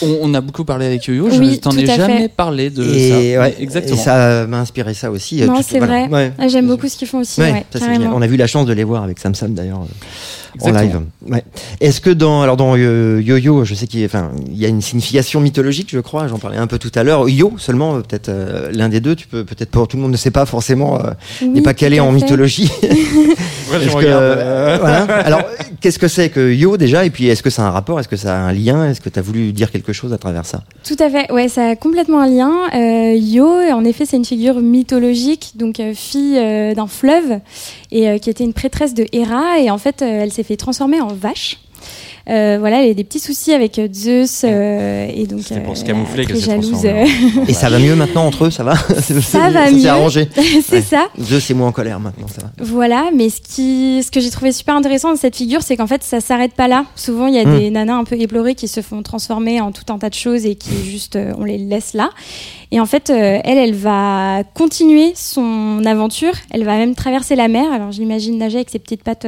On, on a beaucoup parlé avec Yo-Yo, je Oui, t'en ai jamais fait. parlé de Et, ça. ouais, Exactement. et ça m'a inspiré ça aussi. euh, Non, c'est voilà. vrai. Ouais. Ah, J'aime beaucoup ce qu'ils font aussi. Ouais, ça. On a vu la chance de les voir avec Sam Sam d'ailleurs euh, en live. Ouais. Est-ce que dans alors dans euh, Yo-Yo, je sais qu'il y a, enfin, il y a une signification mythologique, je crois. J'en parlais un peu tout à l'heure. Yo seulement, euh, peut-être euh, l'un des deux. Tu peux peut-être. Tout le monde ne sait pas forcément. euh, Oui, n'est pas calé en fait. mythologie. Ouais, je Est-ce que, regarde. euh, voilà. Alors, qu'est-ce que c'est que Yo déjà Et puis, est-ce que ça a un rapport Est-ce que ça a un lien Est-ce que tu as voulu dire quelque chose à travers ça? Tout à fait, ouais, ça a complètement un lien. Euh, Yo, en effet, c'est une figure mythologique, donc euh, fille euh, d'un fleuve, et euh, qui était une prêtresse de Héra, et en fait, euh, elle s'est fait transformer en vache. Euh, voilà, elle a des petits soucis avec euh, Zeus, euh, et donc C'était pour se camoufler que jalouse. euh, Et ça va mieux maintenant entre eux Ça va Ça va s'est mieux. arrangé. c'est Ouais. ça. Zeus c'est moins en colère maintenant, ça va. Voilà, mais ce, qui, ce que j'ai trouvé super intéressant de cette figure, c'est qu'en fait, ça s'arrête pas là. Souvent, il y a Mm. des nanas un peu éplorées qui se font transformer en tout un tas de choses et qui juste, euh, on les laisse là. Et en fait, euh, elle, elle va continuer son aventure. Elle va même traverser la mer. Alors, je l'imagine nager avec ses petites pattes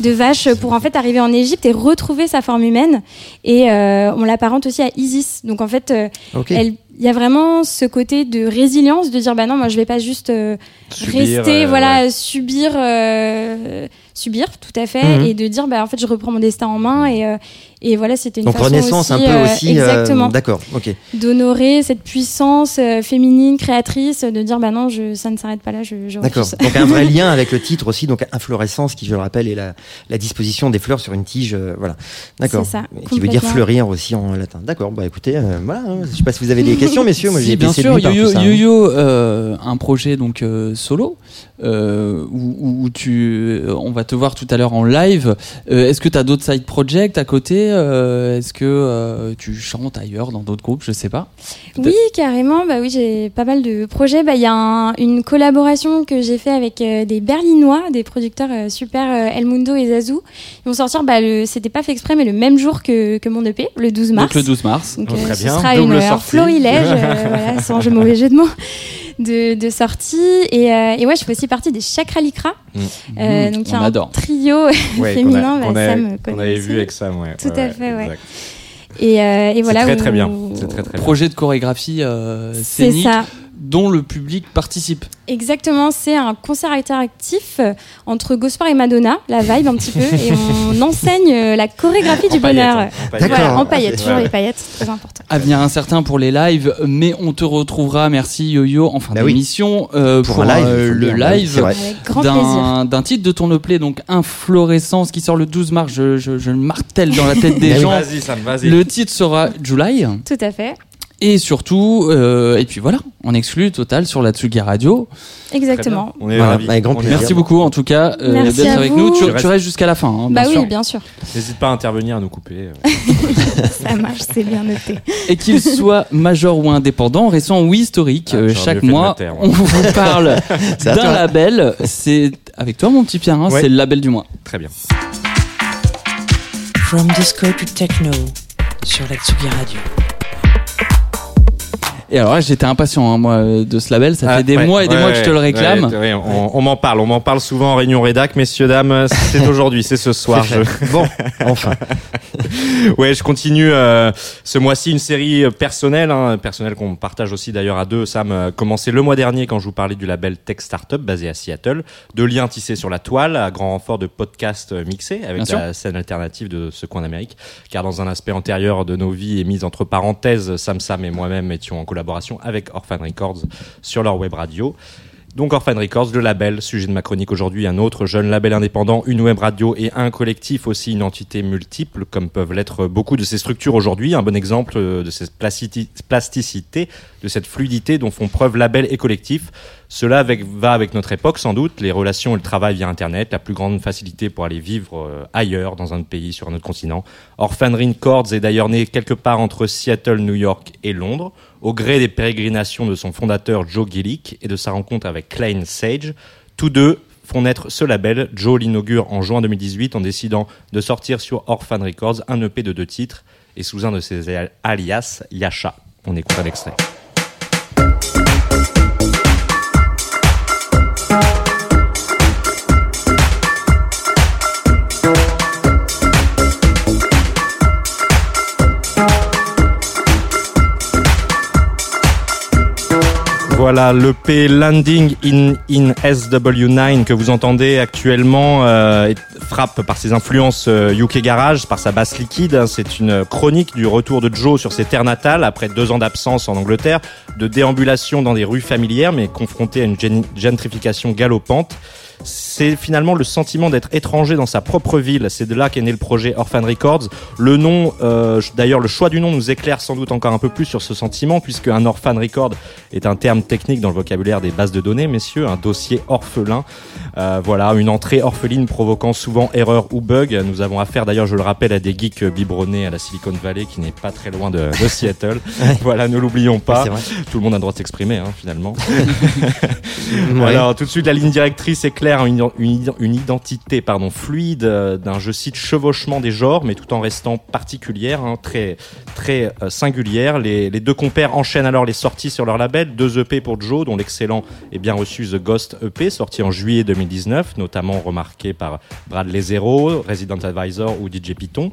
de vache pour en fait arriver en Égypte et retrouver sa forme humaine. Et euh, on l'apparente aussi à Isis. Donc, en fait, euh, elle- il y a vraiment ce côté de résilience, de dire bah non, moi je vais pas juste euh, Subir, rester, euh, voilà, subir, euh, subir, tout à fait, Mhm. et de dire bah en fait je reprends mon destin en main et, euh, Et voilà, c'était une Donc façon renaissance aussi, un peu euh, aussi. euh, exactement, D'accord, ok. d'honorer cette puissance euh, féminine, créatrice, de dire bah non, je, ça ne s'arrête pas là, je, je D'accord. refuse. Donc un vrai lien avec le titre aussi, donc inflorescence, qui je le rappelle est la, la disposition des fleurs sur une tige, euh, voilà. D'accord. C'est ça, Qui veut dire fleurir aussi en latin. D'accord. Bah écoutez, euh, voilà. hein. Je sais pas si vous avez des questions, messieurs. Moi, Si, j'ai bien sûr, Yo-Yo, hein. Euh, un projet donc euh, solo euh, où, tu, euh, on va te voir tout à l'heure en live. Euh, Est-ce que tu as d'autres side projects à côté Euh, Est-ce que euh, tu chantes ailleurs dans d'autres groupes Je sais pas. Oui, carrément. Bah oui, j'ai pas mal de projets. Bah il y a un- une collaboration que j'ai fait avec euh, des Berlinois, des producteurs euh, super, euh, El Mundo et Zazu. Ils vont sortir. Bah le, c'était pas fait exprès, mais le même jour que, que mon EP, le 12 mars. Donc le 12 mars. Donc, Oh, très ce bien. sera Double une, un sortie. florilège, euh, voilà, sans jeu mauvais jeu de mots, de, de sortie. Et, euh, et ouais, je fais aussi partie des Chakra Likra. Mm. Euh, donc il y a on un adore. trio Ouais, féminin. qu'on a- qu'on bah, a- Sam connaît avait aussi. vu avec Sam, ouais. Tout à fait, ouais. exact. Et, euh, et C'est voilà. très très où- bien. C'est très très bien. Projet de chorégraphie euh, C'est scénique ça. Dont le public participe. Exactement, c'est un concert interactif euh, entre Gosport et Madonna, la vibe un petit peu, et on enseigne euh, la chorégraphie En du paillettes, bonheur. hein, en paillettes. D'accord. Voilà, en paillettes, Ouais, toujours ouais. les paillettes, c'est très important. À venir incertain pour les lives, mais on te retrouvera, merci Yo-Yo, en fin Bah oui. d'émission euh, Pour pour, un live, euh, il faut le live d'un titre de ton EP, donc Inflorescence, qui sort le 12 mars. Je, je, je le martèle dans la tête des Bah gens. Vas-y, Sam, vas-y. Le titre sera July. Tout à fait, Et surtout, euh, et puis voilà, on exclut total sur la Tsugi Radio. exactement. On est Voilà, ravis. avec grand On est plaisir. Merci beaucoup en tout cas euh, Merci d'être à avec vous. nous. Tu, restes- jusqu'à la fin, hein, bien Bah sûr. oui, bien sûr, N'hésite pas à intervenir, à nous couper. ça marche, c'est bien noté. Et qu'il soit major ou indépendant, récent ou historique, Ah, euh, chaque mois, on vous parle d'un label. C'est avec toi, mon petit Pierre, hein, Ouais. c'est le label du mois. Très bien. From disco to techno sur la Tsugi Radio. Et alors là, j'étais impatient, hein, moi, euh, de ce label. Ça fait Ah, des ouais, mois et des ouais, mois que je te le réclame. ouais, on on m'en parle, on m'en parle souvent en réunion rédac, messieurs, dames. C'est aujourd'hui, c'est ce soir. Fait. Bon, enfin. Ouais, je continue euh, ce mois-ci une série euh, personnelle, hein, personnelle qu'on partage aussi d'ailleurs à deux. Sam a commencé le mois dernier quand je vous parlais du label Tech Startup basé à Seattle, de liens tissés sur la toile à grand renfort de podcasts euh, mixés avec Bien la scène alternative de ce coin d'Amérique. Car dans un aspect antérieur de nos vies et mise entre parenthèses, Sam Sam et moi-même étions en collaboration avec Orphan Records sur leur web radio. Donc Orphan Records, le label, sujet de ma chronique aujourd'hui, un autre jeune label indépendant, une web radio et un collectif aussi, une entité multiple, comme peuvent l'être beaucoup de ces structures aujourd'hui. Un bon exemple euh, de cette plasticité, de cette fluidité dont font preuve label et collectif. Cela va avec notre époque sans doute, les relations et le travail via Internet, la plus grande facilité pour aller vivre euh, ailleurs, dans un pays, sur un autre continent. Orphan Records est d'ailleurs né quelque part entre Seattle, New York et Londres, au gré des pérégrinations de son fondateur Joe Gillick et de sa rencontre avec Klein Sage. Tous deux font naître ce label. Joe l'inaugure en juin 2018 en décidant de sortir sur Orphan Records un EP de deux titres et sous un de ses al- alias, Yasha. On écoute un extrait. Voilà l'EP Landing in, in SW9 que vous entendez actuellement euh, frappe par ses influences euh, UK Garage, par sa basse liquide. hein. C'est une chronique du retour de Joe sur ses terres natales après deux ans d'absence en Angleterre, de déambulation dans des rues familières mais confronté à une gentrification galopante. C'est finalement le sentiment d'être étranger dans sa propre ville. C'est de là qu'est né le projet Orphan Records. Le nom, euh, d'ailleurs, le choix du nom nous éclaire sans doute encore un peu plus sur ce sentiment, puisque un Orphan Record est un terme technique dans le vocabulaire des bases de données, messieurs, un dossier orphelin. Euh, voilà, une entrée orpheline provoquant souvent erreur ou bug. Nous avons affaire, d'ailleurs, je le rappelle, à des geeks biberonnés à la Silicon Valley, qui n'est pas très loin de, de Seattle. Voilà, ne l'oublions pas. Tout le monde a le droit de s'exprimer, hein, finalement. Ouais. Alors tout de suite la ligne directrice est claire, une, une, une identité pardon fluide euh, d'un je cite chevauchement des genres, mais tout en restant particulière, hein, très très euh, singulière. Les, les deux compères enchaînent alors les sorties sur leur label, deux EP pour Joe, dont l'excellent et bien reçu The Ghost EP, sorti en juillet 2019, notamment remarqué par Bradley Zero, Resident Advisor ou DJ Python.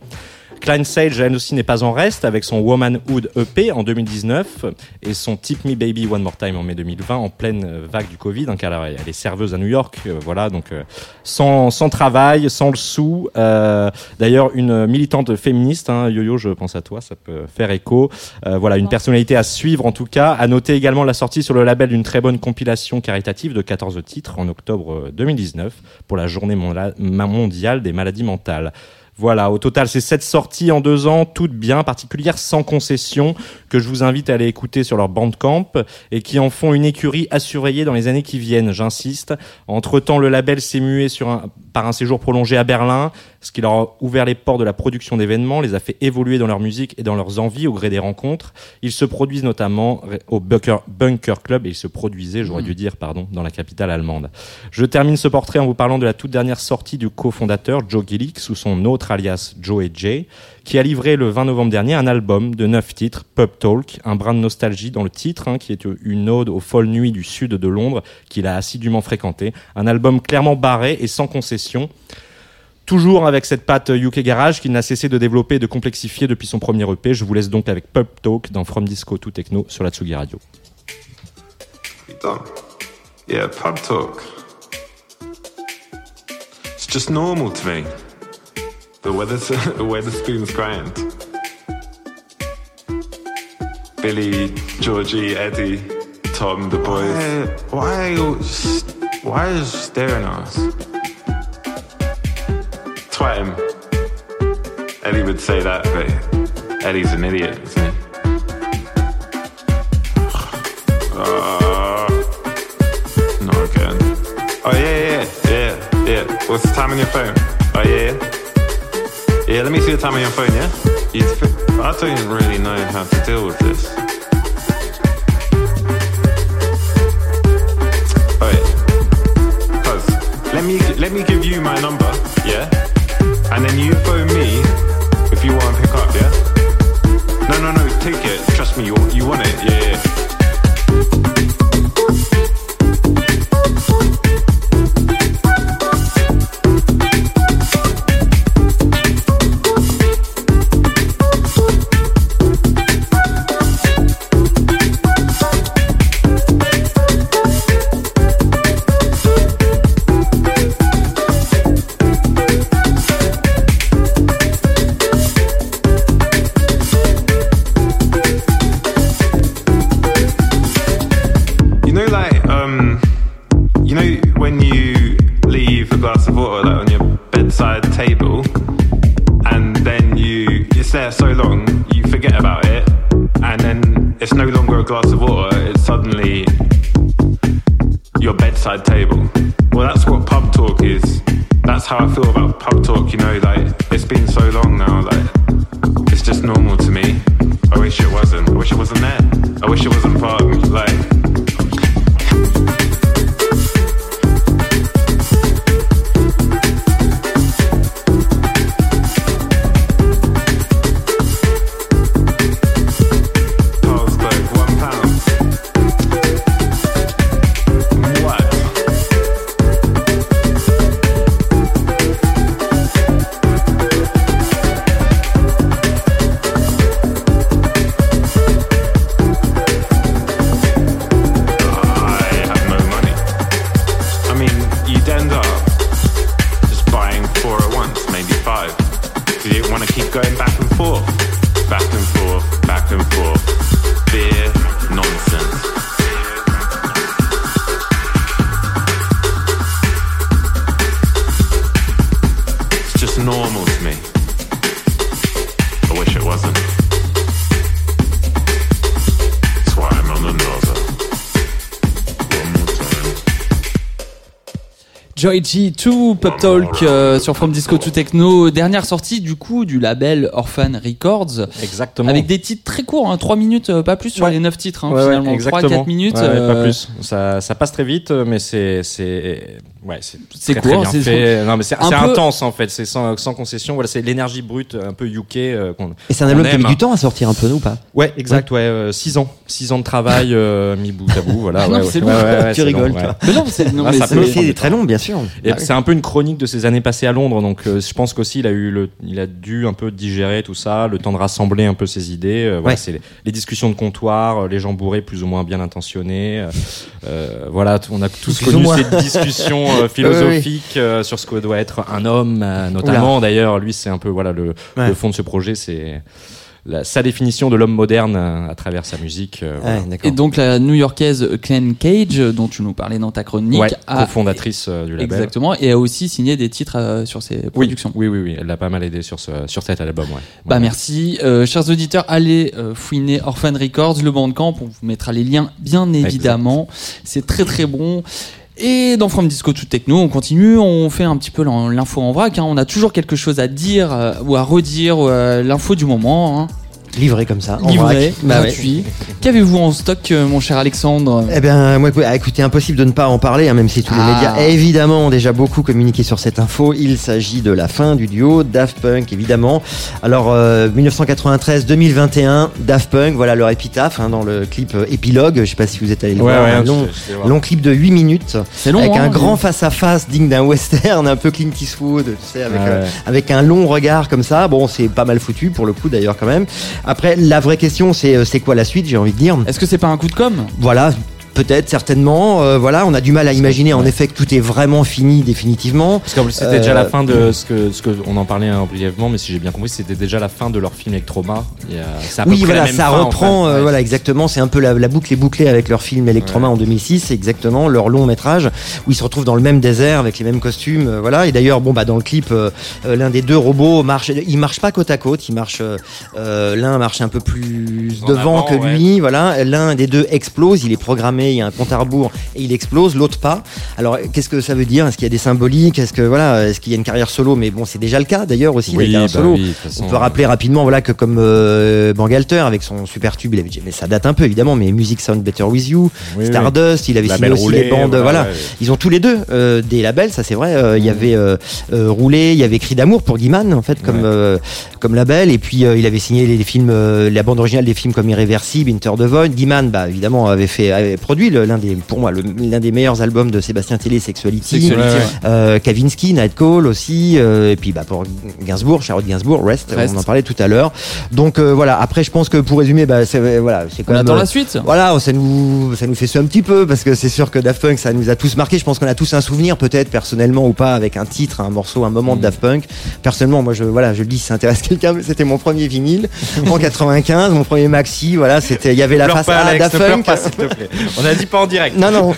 Klein Sage, elle aussi, n'est pas en reste avec son Womanhood EP en 2019 et son Tip Me Baby One More Time en mai 2020 en pleine euh, vague du Covid. Donc, elle, elle est serveuse à New York, euh, voilà, donc euh, sans, sans travail, sans le sou. Euh, D'ailleurs, une militante féministe, hein, Yo-Yo, je pense à toi, ça peut faire écho. Euh, voilà, une personnalité à suivre en tout cas. À noter également la sortie sur le label d'une très bonne compilation caritative de 14 titres en octobre euh, 2019 pour la journée mondiale des maladies mentales. Voilà, au total, c'est sept sorties en deux ans, toutes bien, particulières, sans concession, que je vous invite à aller écouter sur leur bandcamp et qui en font une écurie à surveiller dans les années qui viennent, j'insiste. Entre-temps, le label s'est mué sur un, par un séjour prolongé à Berlin, ce qui leur a ouvert les ports de la production d'événements, les a fait évoluer dans leur musique et dans leurs envies au gré des rencontres. Ils se produisent notamment au Bunker, Bunker Club et ils se produisaient, j'aurais dû dire, pardon, dans la capitale allemande. Je termine ce portrait en vous parlant de la toute dernière sortie du cofondateur Joe Gillick sous son autre alias Joe et Jay, qui a livré le 20 novembre dernier un album de neuf titres, Pub Talk, un brin de nostalgie dans le titre, hein, qui est une ode aux folles nuits du sud de Londres qu'il a assidûment fréquenté. Un album clairement barré et sans concession. Toujours avec cette patte UK Garage qu'il n'a cessé de développer et de complexifier depuis son premier EP. Je vous laisse donc avec Pub Talk dans From Disco to Techno sur la Tsugi Radio. Yeah, pub talk. It's just normal to me. The weather's the Weatherspoon's grand. Billy, Georgie, Eddie, Tom, the boys. Why, why are you why you staring at us? Twat him. Eddie would say that, but Eddie's an idiot, isn't he? Uh, not again. Oh yeah, yeah, yeah, yeah. What's the time on your phone? Oh yeah, yeah. Let me see the time on your phone. Yeah. You I don't even really know how to deal with this. Joy G2 Pop Talk euh, sur From Disco to Techno, dernière sortie du coup du label Orphan Records. Exactement. Avec des titres très courts, hein, 3 minutes, euh, pas plus sur Ouais. les 9 titres, hein, Ouais, ouais, finalement. exactement. 3-4 minutes. Ouais, ouais, euh, Pas plus. Ça, ça passe très vite, mais c'est, c'est, Ouais, c'est C'est très, très court, bien c'est- fait. Non, mais c'est peu- intense en fait. C'est sans, sans concession. Voilà, c'est l'énergie brute, un peu UK. euh, Et c'est un album qui a mis du temps à sortir un peu, nous ou pas? Ouais, exact. Ouais, euh, six ans, six ans de travail euh, mis bout à bout. Voilà. Ah non, ouais, c'est ouais, long. ouais, ouais, Tu c'est rigoles, long. Mais non, c'est- non, Ah, mais ça peut c'est très long, bien sûr. Et oui. c'est un peu une chronique de ses années passées à Londres. Donc, euh, je pense qu'aussi il a eu le, il a dû un peu digérer tout ça, le temps de rassembler un peu ses idées. Euh, voilà, Ouais. c'est les, les discussions de comptoir, euh, les gens bourrés plus ou moins bien intentionnés. Euh, euh, voilà, on a tous Plus connu moins. cette discussion euh, philosophique euh, sur ce que doit être un homme, euh, notamment. D'ailleurs, lui, c'est un peu voilà le, Ouais. le fond de ce projet, c'est la- sa définition de l'homme moderne euh, à travers sa musique. euh, voilà. Et donc la new-yorkaise Clan Cage, euh, dont tu nous parlais dans ta chronique, Ouais, a cofondatrice euh, du label. exactement et a aussi signé des titres euh, sur ses Oui, productions. oui, oui, oui, elle l'a pas mal aidé sur, ce, sur cet album. Ouais. Bah merci, Euh, chers auditeurs, allez euh, fouiner Orphan Records, le Bandcamp, on vous mettra les liens bien évidemment. C'est très très bon. Et dans From Disco to Techno, on continue, on fait un petit peu l'in- l'info en vrac. hein. On a toujours quelque chose à dire euh, ou à redire, euh, l'info du moment. hein. Livré comme ça. en Livré. Bah ouais. gratuit. Qu'avez-vous en stock, euh, mon cher Alexandre? Eh bien, moi, écoute- écoutez, impossible de ne pas en parler, hein, même si tous les Ah. médias, évidemment, ont déjà beaucoup communiqué sur cette info. Il s'agit de la fin du duo Daft Punk, évidemment. Alors, euh, 1993-2021, Daft Punk, voilà leur épitaphe hein, dans le clip euh, épilogue. Je sais pas si vous êtes allé le Ouais, voir, ouais, un long, voir. clip de 8 minutes, C'est long, avec hein, un grand face-à-face digne d'un western, un peu Clint Eastwood, tu sais, avec, Ouais, euh, ouais. avec un long regard comme ça. Bon, c'est pas mal foutu pour le coup d'ailleurs quand même. Après, la vraie question, c'est euh, c'est quoi la suite J'ai envie de dire. Est-ce que c'est pas un coup de com? Voilà. Peut-être, certainement. Euh, voilà, on a du mal à imaginer en effet que tout est vraiment fini définitivement. Parce qu'en plus, c'était déjà la Euh, fin de ce que, ce que on en parlait hein, brièvement, mais si j'ai bien compris, c'était déjà la fin de leur film Electroma. À peu Oui, près la voilà, même ça fin, en reprend, fait. Ouais. voilà, exactement. C'est un peu la, la boucle est bouclée avec leur film Electroma en 2006, exactement, leur long métrage où ils se retrouvent dans le même désert avec les mêmes costumes, euh, voilà. Et d'ailleurs, bon, bah, dans le clip, l'un des deux robots marche, il marche pas côte à côte, il marche, l'un marche un peu plus devant avant, que ouais. lui, voilà. L'un des deux explose, il est programmé, il y a un compte à rebours et il explose, l'autre pas. Alors, qu'est-ce que ça veut dire? Est-ce qu'il y a des symboliques? Est-ce que voilà, est-ce qu'il y a une carrière solo? Mais bon, c'est déjà le cas d'ailleurs aussi, Oui, bah solo. oui, façon, On peut rappeler rapidement voilà que comme euh, Bangalter avec son super tube, il avait, mais ça date un peu évidemment, mais Music Sound Better With You, Oui. Stardust, il avait signé aussi roulé, les bandes, voilà, voilà. ouais, ouais. Ils ont tous les deux euh, des labels, ça c'est vrai. euh, Il y avait euh, euh, Roulé, il y avait Cri d'amour pour Guiman en fait comme Ouais. euh, comme label, et puis euh, il avait signé les, les films, euh, la bande originale des films comme Irréversible, Inter the Void. Guiman, bah évidemment avait fait, avait produit l'un des, pour moi, l'un des meilleurs albums de Sébastien Tellier, Sexuality. Euh, Kavinsky, Night Call aussi, euh, et puis bah pour Gainsbourg, Charlotte Gainsbourg, Rest, Rest. on en parlait tout à l'heure. Donc euh, voilà. Après, je pense que pour résumer, bah c'est voilà, c'est quand On même. attend euh, la suite voilà, ça nous, ça nous fait ça un petit peu parce que c'est sûr que Daft Punk, ça nous a tous marqué. Je pense qu'on a tous un souvenir, peut-être personnellement ou pas, avec un titre, un morceau, un moment de Daft Punk. Personnellement, moi, je, voilà, je le dis, si ça intéresse quelqu'un, mais c'était mon premier vinyle en 95, mon premier maxi. Voilà, c'était, il y avait la face Alex, Daft Punk. pas, s'il te plaît. On a dit pas en direct. Non, non.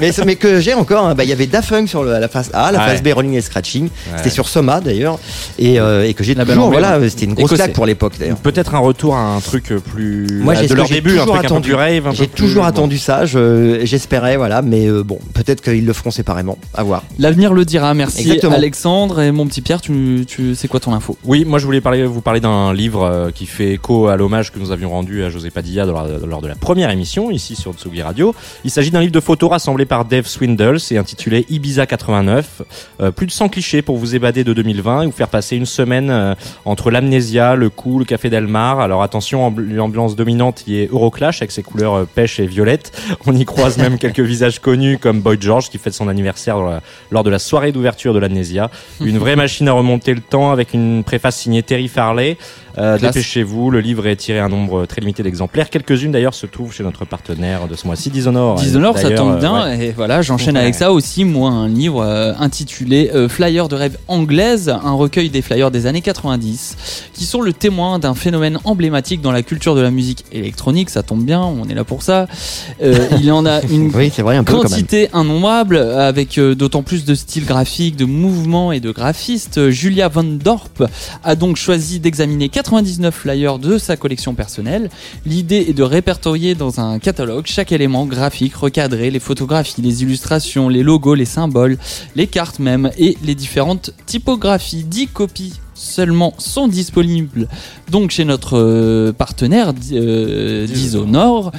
mais, mais que j'ai encore, hein, bah, il y avait Daft Punk sur le- la face A, la Ah face ouais. B, Rolling et Scratching. Ouais. C'était sur Soma d'ailleurs. Et, euh, et que j'ai La belle toujours, voilà, ouais. c'était une grosse claque pour l'époque d'ailleurs. Peut-être un retour à un truc plus Moi, j'ai de leur début, un un peu attendu. rave, J'ai plus- toujours bon. attendu ça, je- j'espérais, voilà, mais euh, bon, peut-être qu'ils le feront séparément, à voir. L'avenir le dira. Merci Exactement. Alexandre et mon petit Pierre. Tu, tu c'est quoi ton info? Oui, moi je voulais parler, vous parler d'un livre euh, qui fait écho à l'hommage que nous avions rendu à José Padilla lors, lors de la première émission ici sur Tsugi Radio. Il s'agit d'un livre de photos rassemblé par Dave Swindle, c'est intitulé Ibiza 89. Euh, plus de 100 clichés pour vous évader de 2020 et vous faire passer une semaine euh, entre l'amnésia, le coup, le café Del Mar. Alors attention, amb- l'ambiance dominante y est Euroclash avec ses couleurs euh, pêche et violette. On y croise même quelques visages connus comme Boy George qui fête son anniversaire la- lors de la soirée d'ouverture de l'amnésia. Une vraie machine à remonter le temps avec une préface signée Terry Farley. Euh. Dépêchez-vous, le livre est tiré un nombre très limité d'exemplaires. Quelques-unes d'ailleurs se trouvent chez notre partenaire de ce mois-ci, Dishonored. Dishonored, ça tombe euh, bien. ouais. Et voilà, j'enchaîne Ouais. avec ça aussi. Moi, un livre euh, intitulé euh, Flyers de rêve anglaise, un recueil des flyers des années 90, qui sont le témoin d'un phénomène emblématique dans la culture de la musique électronique. Ça tombe bien, on est là pour ça. Il y en a une Oui, c'est vrai, un peu quand même. quantité innombrable, avec d'autant plus de styles graphiques, de mouvements et de graphistes. Julia Van Dorp a donc choisi d'examiner 99 flyers de sa collection personnelle. L'idée est de répertorier dans un catalogue chaque élément graphique, recadrer les photographies, les illustrations, les logos, les symboles, les cartes même et les différentes typographies. 10 copies seulement sont disponibles donc chez notre euh, partenaire euh, Disonor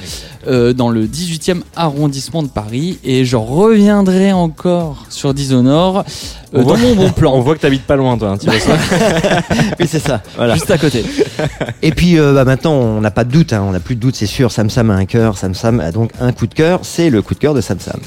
euh, dans le 18e arrondissement de Paris et je reviendrai encore sur Disonor euh, On dans voit- mon bon plan. On voit que t'habites pas loin, toi. hein, tu vois ça Oui, c'est ça. Voilà. Juste à côté. Et puis euh, bah, maintenant, on n'a pas de doute, hein, on n'a plus de doute, c'est sûr. Sam Sam a un cœur, Sam Sam a donc un coup de cœur. C'est le coup de cœur de Sam Sam.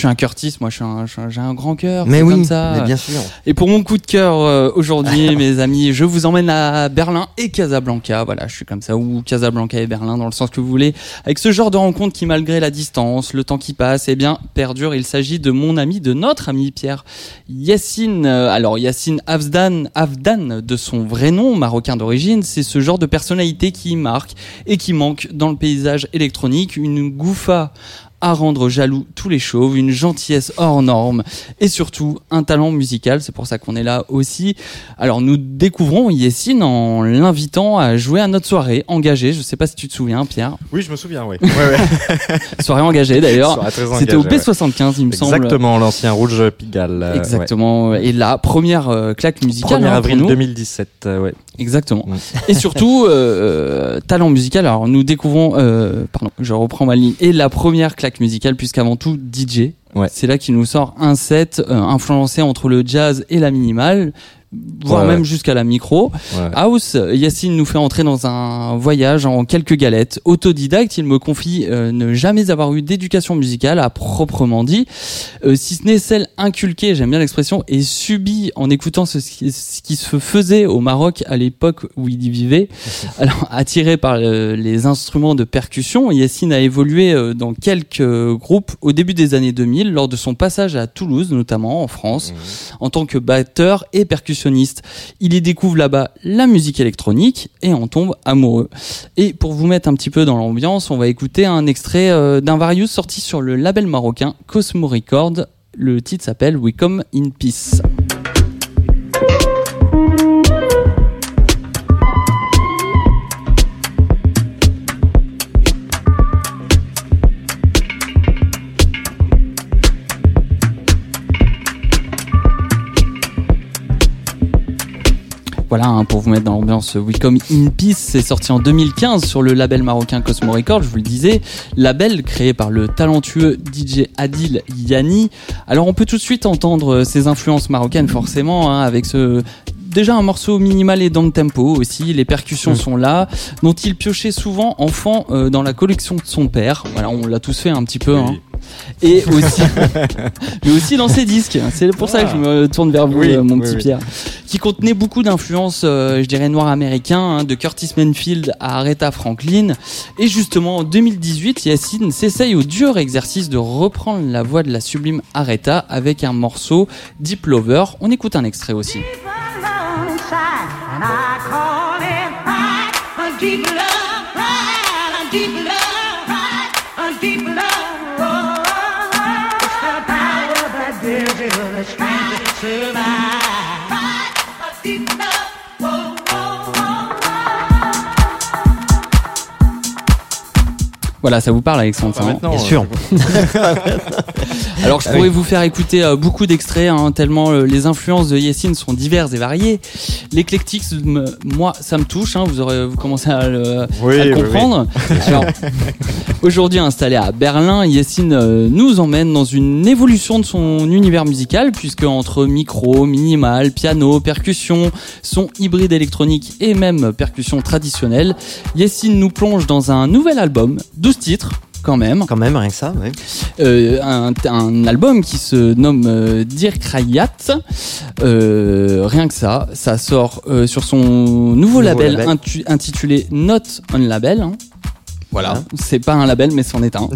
Suis un Curtis, moi je suis un- je un- j'ai un, grand cœur. Mais oui, comme ça. mais bien sûr. Et pour mon coup de cœur euh, aujourd'hui, mes amis, je vous emmène à Berlin et Casablanca. Voilà, je suis comme ça, ou Casablanca et Berlin, dans le sens que vous voulez. Avec ce genre de rencontre qui, malgré la distance, le temps qui passe, eh bien, perdure. Il s'agit de mon ami, de notre ami Pierre Yassine. Euh, Alors, Yassine Afdan, Afdan, de son vrai nom, marocain d'origine, c'est ce genre de personnalité qui marque et qui manque dans le paysage électronique. Une gouffa à rendre jaloux tous les chauves, une gentillesse hors norme et surtout un talent musical. C'est pour ça qu'on est là aussi. Alors nous découvrons Yessine en l'invitant à jouer à notre soirée engagée. Je sais pas si tu te souviens, Pierre. Oui, je me souviens, oui. Ouais, ouais. Soirée engagée d'ailleurs. C'était au engagée, ouais. B75, il me semble. Exactement, l'ancien Rouge Pigalle. euh. Exactement. Et la première euh, claque musicale. 1er hein, avril pour nous. 2017, euh, ouais. Exactement. Mm. Et surtout, euh, talent musical. Alors, nous découvrons, pardon, je reprends ma ligne, et la première claque musicale, puisqu'avant tout, DJ. Ouais. C'est là qu'il nous sort un set euh, influencé entre le jazz et la minimale, voire Ouais, même ouais. jusqu'à la micro. Ouais. House, Yacine nous fait entrer dans un voyage en quelques galettes. Autodidacte, il me confie euh, ne jamais avoir eu d'éducation musicale à proprement dit, euh, si ce n'est celle inculquée, j'aime bien l'expression, et subie en écoutant ce, qui- ce qui se faisait au Maroc à l'époque où il y vivait. Alors, attiré par euh, les instruments de percussion, Yacine a évolué euh, dans quelques groupes au début des années 2000, lors de son passage à Toulouse, notamment en France, en tant que batteur et percussionniste. Il y découvre là-bas la musique électronique et en tombe amoureux. Et pour vous mettre un petit peu dans l'ambiance, on va écouter un extrait euh, d'un Various sorti sur le label marocain Cosmo Records. Le titre s'appelle We Come in Peace. Voilà, hein, pour vous mettre dans l'ambiance, We Come in Peace, c'est sorti en 2015 sur le label marocain Cosmo Records, je vous le disais, label créé par le talentueux DJ Adil Yani. Alors on peut tout de suite entendre ses influences marocaines forcément, hein, avec ce déjà un morceau minimal et dans le tempo aussi, les percussions sont là, dont il piochait souvent enfant euh, dans la collection de son père. Voilà, on l'a tous fait un petit peu. hein. Et aussi, mais aussi dans ses disques. C'est pour ça que je me tourne vers vous, Oui, euh, mon oui, petit oui. Pierre, qui contenait beaucoup d'influences, euh, je dirais noirs américains, hein, de Curtis Manfield à Aretha Franklin. Et justement, en 2018, Yacine s'essaye au dur exercice de reprendre la voix de la sublime Aretha avec un morceau Deep Lover. On écoute un extrait aussi. Deep love, pride, a deep love, pride, a deep love. To survive. Pride. Oh, oh, Voilà, ça vous parle, Alexandre Enfin, ça, hein maintenant, Bien euh, sûr. Alors je Ah pourrais oui. vous faire écouter euh, beaucoup d'extraits, hein, tellement euh, les influences de Yessine sont diverses et variées. L'éclectisme, moi, ça me touche, hein, vous aurez vous commencez à le, Oui, à le oui, comprendre. Alors, aujourd'hui installé à Berlin, Yessine euh, nous emmène dans une évolution de son univers musical, puisque entre micro, minimal, piano, percussion, son hybride électronique et même percussion traditionnelle, Yessine nous plonge dans un nouvel album, 12 titres quand même. Quand même, rien que ça, ouais. Euh, un, un album qui se nomme euh, Dir Krayat. Euh, rien que ça, ça sort euh, sur son nouveau, Nouveau label, intitulé Not on Label. hein. Voilà, c'est pas un label mais c'en est un.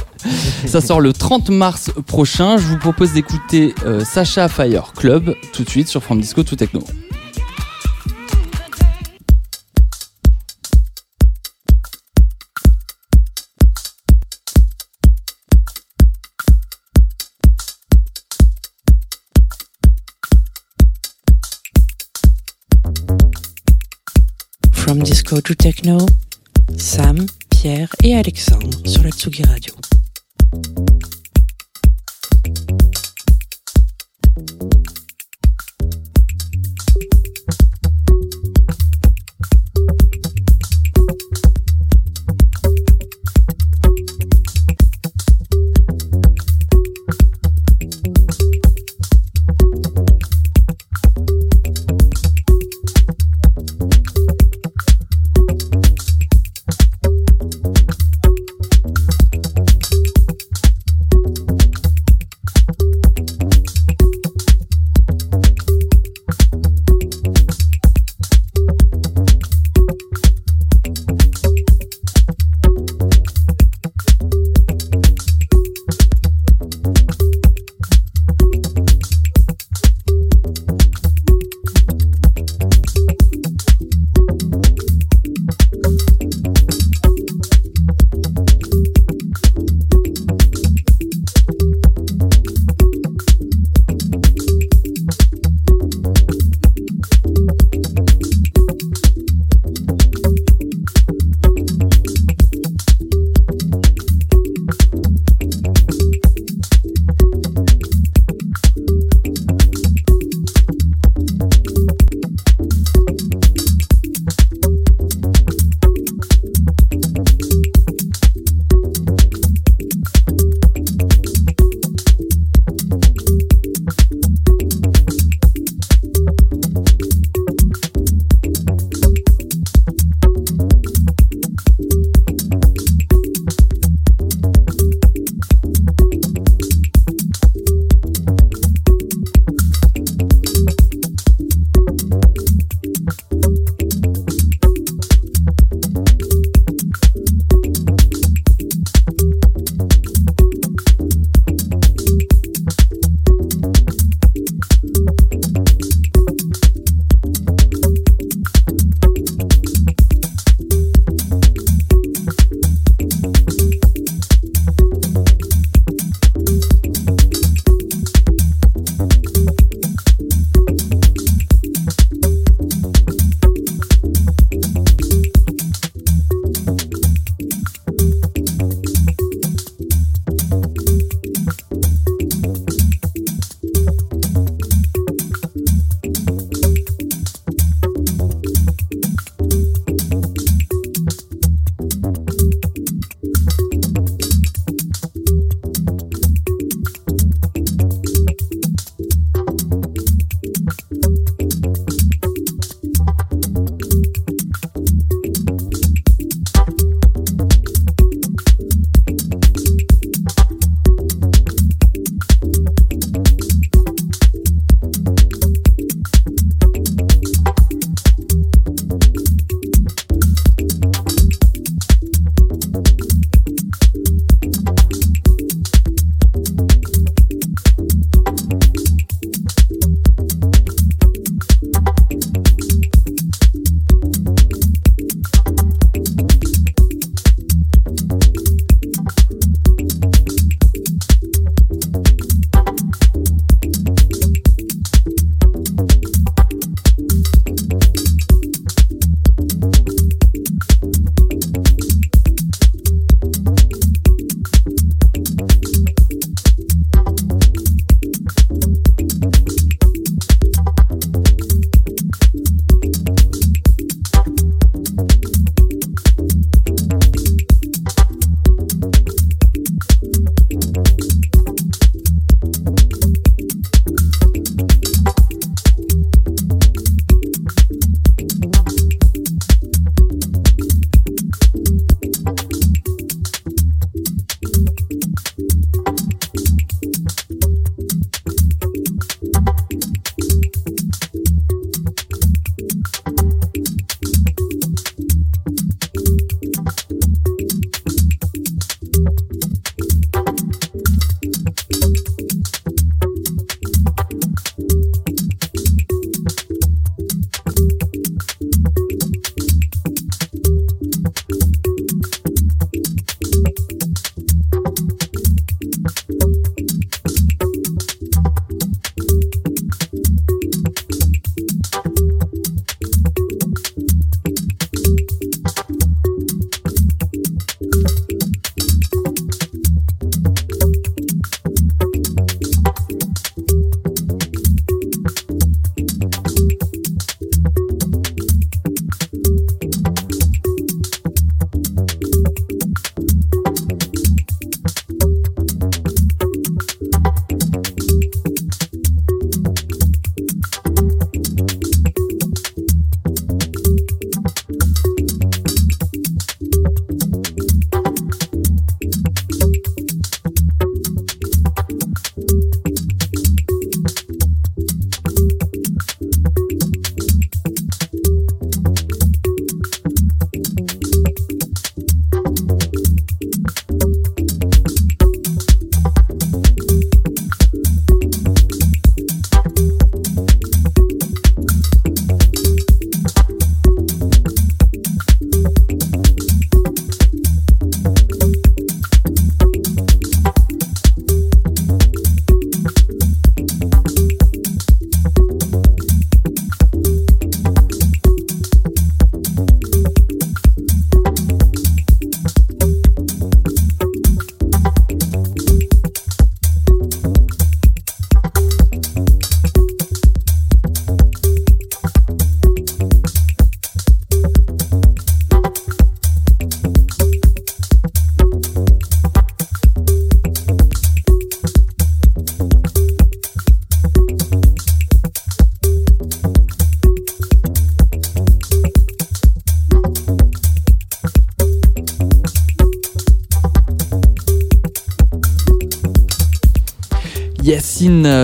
ça sort le 30 mars prochain. Je vous propose d'écouter Sacha Fire Club tout de suite sur From Disco to Techno. From disco to techno, Sam, Pierre. Et Alexandre sur la Tsugi Radio.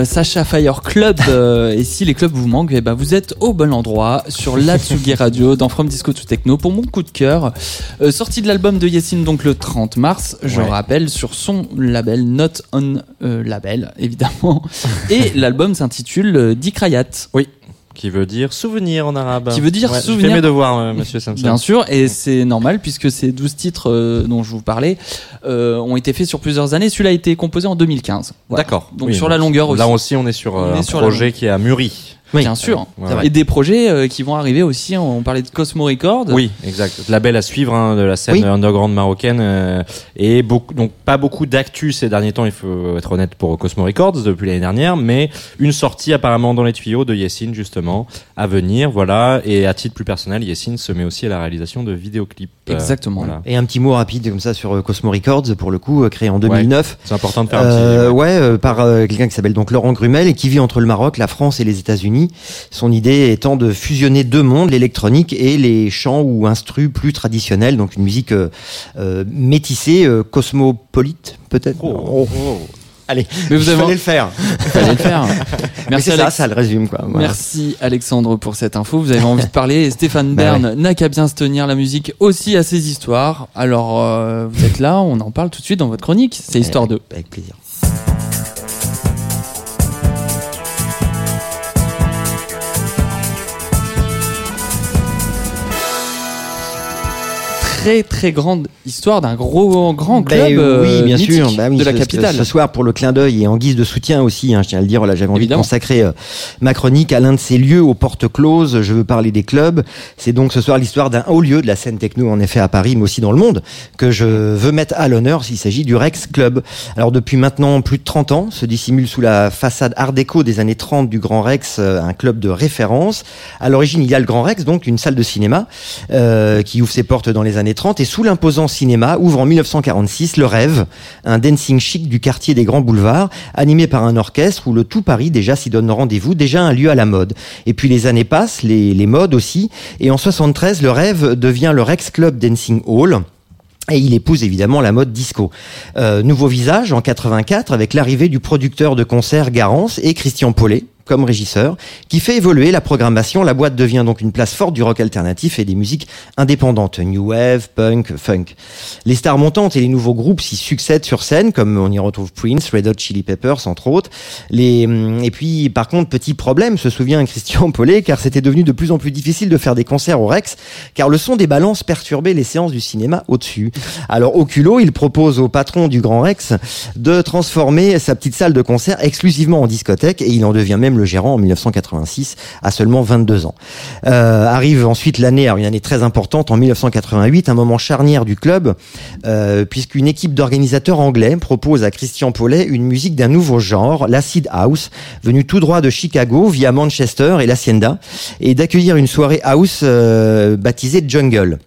Euh, Sacha Fire Club. euh, et si les clubs vous manquent, eh ben vous êtes au bon endroit sur la Tsugi Radio dans From Disco to Techno pour mon coup de cœur. Euh, sortie de l'album de Yacine donc le 30 mars, je Ouais. rappelle, sur son label Not On euh, Label évidemment. et l'album s'intitule euh, Dikrayat. Oui. Qui veut dire souvenir en arabe. Qui veut dire Ouais, je souvenir. fais mes devoirs, euh, monsieur Samson. Bien sûr, et c'est normal puisque ces 12 titres euh, dont je vous parlais euh, ont été faits sur plusieurs années. Celui-là a été composé en 2015. Voilà. D'accord. Donc Oui, sur la longueur aussi. Là aussi, on est sur est un sur projet qui a mûri. Bien sûr. Ouais, ouais. Et des projets euh, qui vont arriver aussi. On parlait de Cosmo Records. Oui, exact. Label à suivre hein, de la scène Oui. underground marocaine euh, et beaucoup, donc pas beaucoup d'actu ces derniers temps. Il faut être honnête pour Cosmo Records depuis l'année dernière, mais une sortie apparemment dans les tuyaux de Yessine justement à venir. Voilà. Et à titre plus personnel, Yessine se met aussi à la réalisation de vidéoclips. Euh, Exactement. voilà. Et un petit mot rapide comme ça sur Cosmo Records, pour le coup, créé en 2009. C'est important de faire un Euh, petit. ouais, euh, par euh, quelqu'un qui s'appelle donc Laurent Grumel et qui vit entre le Maroc, la France et les États-Unis. Son idée étant de fusionner deux mondes, l'électronique et les chants ou instrus plus traditionnels, donc une musique euh, euh, métissée, euh, cosmopolite peut-être? Oh. Allez, Mais vous avez- le faire. Fallait le faire. Mais Merci ça, ça le résume quoi. Voilà. Merci Alexandre pour cette info. Vous avez envie de parler. Stéphane Bah Bern n'a qu'à bien se tenir. La musique aussi à ses histoires. Alors euh, vous êtes là, on en parle tout de suite dans votre chronique. C'est histoire 2. Avec plaisir. Très très grande histoire d'un gros grand Ben club euh, oui, bien mythique sûr. Bah oui, de la capitale. Ce soir, pour le clin d'œil et en guise de soutien aussi, hein, je tiens à le dire, là, j'avais envie Évidemment. de consacrer euh, ma chronique à l'un de ces lieux aux portes closes. Je veux parler des clubs. C'est donc ce soir l'histoire d'un haut lieu de la scène techno, en effet, à Paris, mais aussi dans le monde, que je veux mettre à l'honneur s'il s'agit du Rex Club. Alors, depuis maintenant plus de 30 ans, se dissimule sous la façade art déco des années 30 du Grand Rex, euh, un club de référence. À l'origine, il y a le Grand Rex, donc une salle de cinéma, euh, qui ouvre ses portes dans les années 30 et sous l'imposant cinéma ouvre en 1946 Le Rêve, un dancing chic du quartier des grands boulevards, animé par un orchestre où le tout Paris déjà s'y donne rendez-vous, déjà un lieu à la mode. Et puis les années passent, les, modes aussi, et en 73, Le Rêve devient le Rex Club Dancing Hall. Et il épouse évidemment la mode disco. Euh, nouveau visage en 84 avec l'arrivée du producteur de concerts Garance et Christian Paulet comme régisseur, qui fait évoluer la programmation. La boîte devient donc une place forte du rock alternatif et des musiques indépendantes, new wave, punk, funk. Les stars montantes et les nouveaux groupes s'y succèdent sur scène, comme on y retrouve Prince, Red Hot Chili Peppers, entre autres. Les, hum, et puis, par contre, petit problème, se souvient Christian Paulet, car c'était devenu de plus en plus difficile de faire des concerts au Rex, car le son des balances perturbait les séances du cinéma au-dessus. Alors, au culot, il propose au patron du Grand Rex de transformer sa petite salle de concert exclusivement en discothèque, et il en devient même le gérant en 1986, à seulement 22 ans. Euh, arrive ensuite l'année, une année très importante, en 1988, un moment charnière du club, euh, puisqu'une équipe d'organisateurs anglais propose à Christian Paulet une musique d'un nouveau genre, l'acid house, venu tout droit de Chicago via Manchester et l'Hacienda, et d'accueillir une soirée house euh, baptisée Jungle.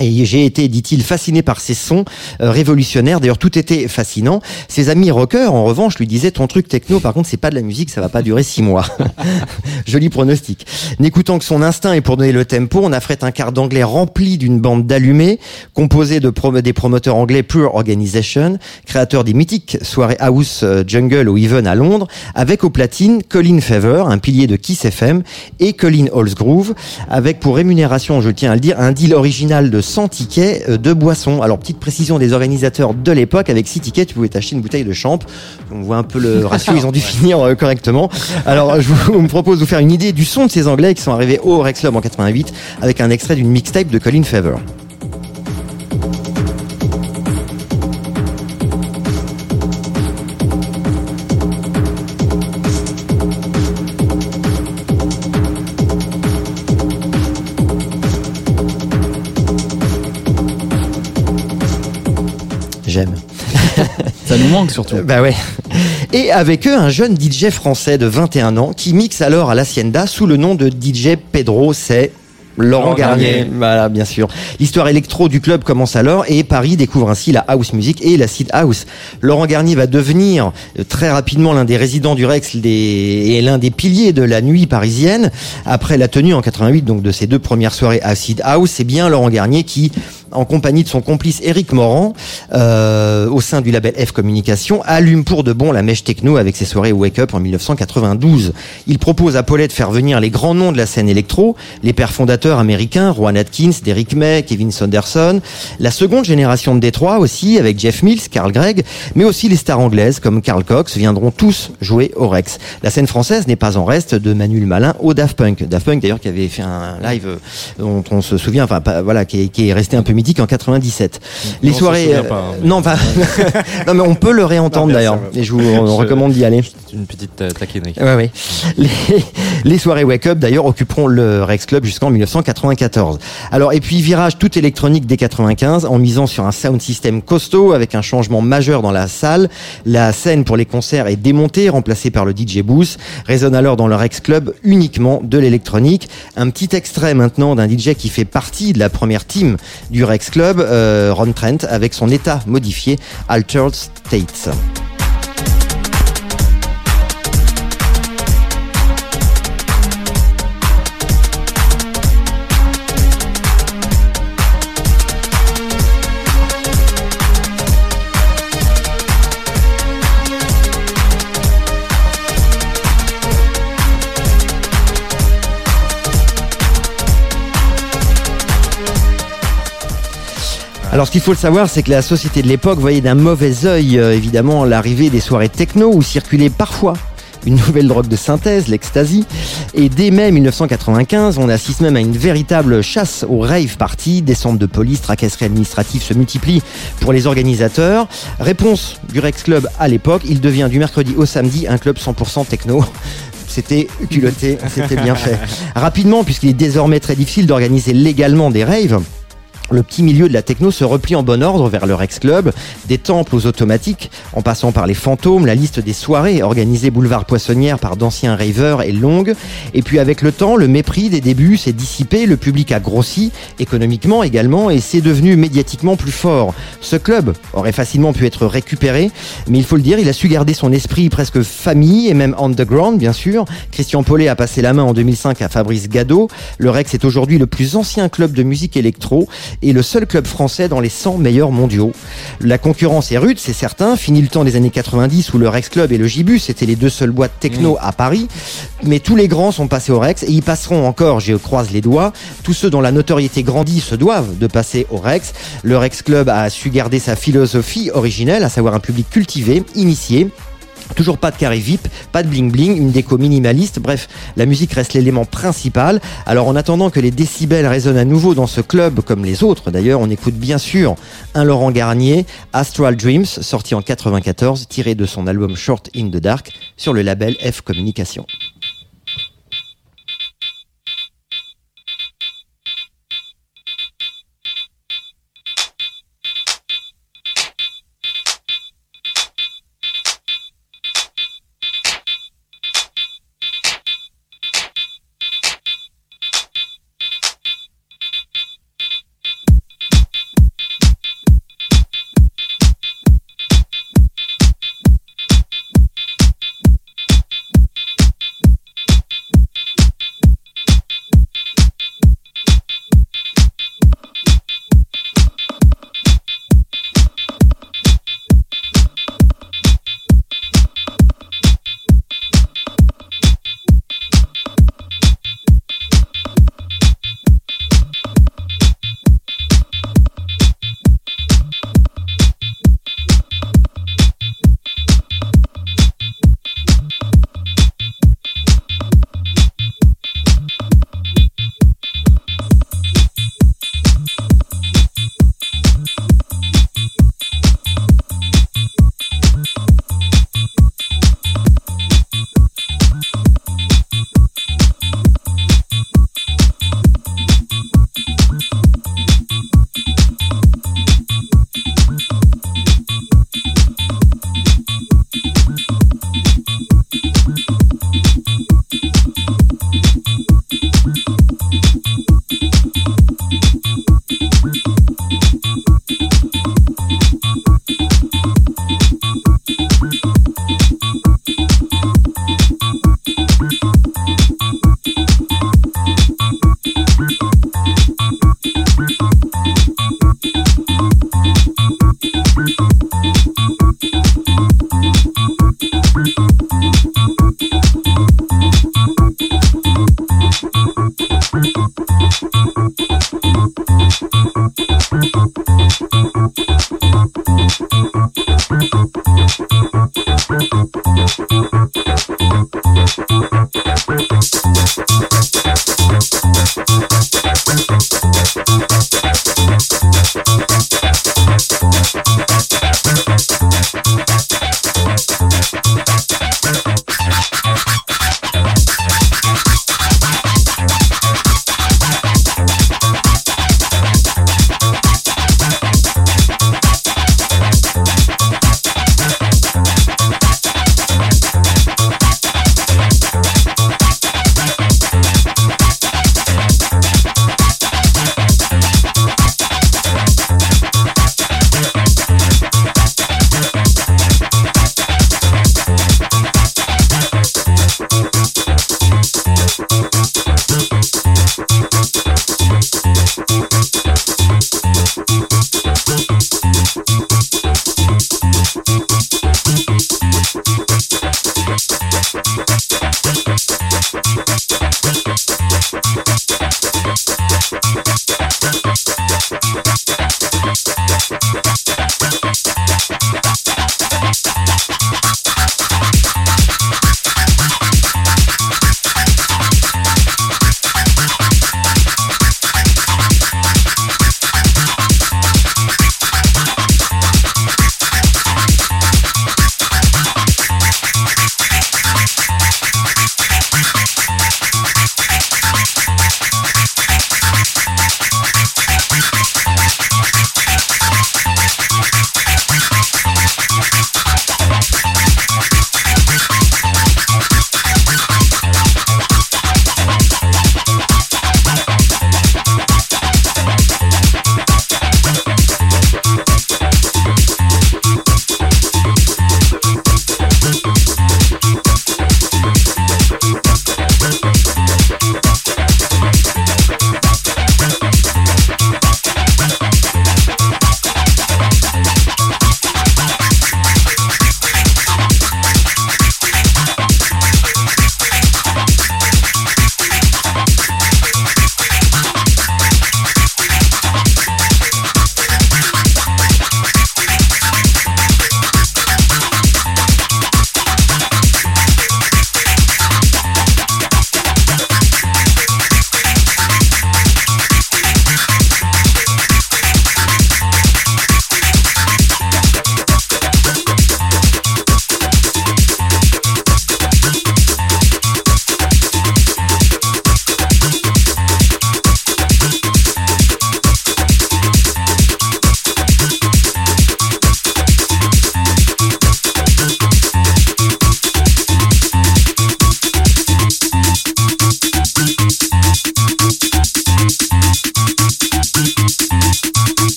Et j'ai été, dit-il, fasciné par ces sons euh, révolutionnaires. D'ailleurs, tout était fascinant. Ses amis rockers, en revanche, lui disaient ton truc techno, par contre, c'est pas de la musique, ça va pas durer six mois. Joli pronostic. N'écoutant que son instinct et pour donner le tempo, on affrète un quart d'anglais rempli d'une bande d'allumés, composée de prom- des promoteurs anglais Pure Organization, créateurs des mythiques soirées House euh, Jungle au Even à Londres, avec au platine Colin Fever, un pilier de Kiss FM, et Colin Holsgrove, avec pour rémunération, je tiens à le dire, un deal original de 100 tickets euh, de boissons. Alors, petite précision des organisateurs de l'époque, avec 6 tickets, tu pouvais t'acheter une bouteille de champ. On voit un peu le ratio, ils ont dû finir euh, correctement. Alors, je vous me propose de vous faire une idée du son de ces Anglais qui sont arrivés au Rex Club en 88, avec un extrait d'une mixtape de Colin Fever. Surtout. Bah ouais. Et avec eux, un jeune DJ français de 21 ans qui mixe alors à l'Hacienda sous le nom de DJ Pedro, c'est Laurent Garnier. Garnier. Voilà, bien sûr. L'histoire électro du club commence alors et Paris découvre ainsi la house music et l'acid house. Laurent Garnier va devenir euh, très rapidement l'un des résidents du Rex des- et l'un des piliers de la nuit parisienne. Après la tenue en 88 donc de ces deux premières soirées acid house, c'est bien Laurent Garnier qui en compagnie de son complice Eric Morand, euh, au sein du label F Communication, allume pour de bon la mèche techno avec ses soirées Wake Up en 1992. Il propose à Paulette de faire venir les grands noms de la scène électro, les pères fondateurs américains, Rowan Atkins, Derrick May, Kevin Saunderson, la seconde génération de Détroit aussi, avec Jeff Mills, Carl Gregg, mais aussi les stars anglaises comme Carl Cox viendront tous jouer au Rex. La scène française n'est pas en reste de Manuel Malin au Daft Punk. Daft Punk d'ailleurs qui avait fait un live euh, dont on se souvient, enfin voilà, qui est resté un peu mythique en 97. Les soirées, euh, pas, hein. non, enfin, non mais on peut le réentendre d'ailleurs, et je vous on Je- recommande d'y aller. Une petite euh, taquinerie. Ouais, ouais. Les, les soirées Wake Up d'ailleurs occuperont le Rex Club jusqu'en 1994. Alors et puis virage tout électronique dès 95 en misant sur un sound system costaud avec un changement majeur dans la salle. La scène pour les concerts est démontée, remplacée par le DJ booth. Résonne alors dans le Rex Club uniquement de l'électronique. Un petit extrait maintenant d'un DJ qui fait partie de la première team du Rex Club, euh, Ron Trent, avec son état modifié Altered States. Alors ce qu'il faut le savoir, c'est que la société de l'époque voyait d'un mauvais œil euh, évidemment l'arrivée des soirées techno où circulait parfois une nouvelle drogue de synthèse, l'ecstasy. Et dès mai 1995, on assiste même à une véritable chasse aux rave parties. Des centres de police, tracasseries administratives se multiplient pour les organisateurs. Réponse du Rex Club à l'époque, il devient du mercredi au samedi un club 100% techno. C'était culotté, c'était bien fait. Rapidement, puisqu'il est désormais très difficile d'organiser légalement des raves, le petit milieu de la techno se replie en bon ordre vers le Rex Club, des temples aux automatiques, en passant par les fantômes, la liste des soirées organisées boulevard Poissonnière par d'anciens ravers est longue. Et puis avec le temps, le mépris des débuts s'est dissipé, le public a grossi, économiquement également, et c'est devenu médiatiquement plus fort. Ce club aurait facilement pu être récupéré, mais il faut le dire, il a su garder son esprit presque famille et même underground, bien sûr. Christian Paulet a passé la main en 2005 à Fabrice Gado. Le Rex est aujourd'hui le plus ancien club de musique électro et le seul club français dans les 100 meilleurs mondiaux. La concurrence est rude, c'est certain. Fini le temps des années 90 où le Rex Club et le Gibus étaient les deux seules boîtes techno à Paris. Mais tous les grands sont passés au Rex et ils passeront encore, je croise les doigts. Tous ceux dont la notoriété grandit se doivent de passer au Rex. Le Rex Club a su garder sa philosophie originelle, à savoir un public cultivé, initié, Toujours pas de carré VIP, pas de bling bling, une déco minimaliste, bref, la musique reste l'élément principal. Alors en attendant que les décibels résonnent à nouveau dans ce club, comme les autres d'ailleurs, on écoute bien sûr un Laurent Garnier, Astral Dreams, sorti en 94, tiré de son album Short in the Dark, sur le label F Communication.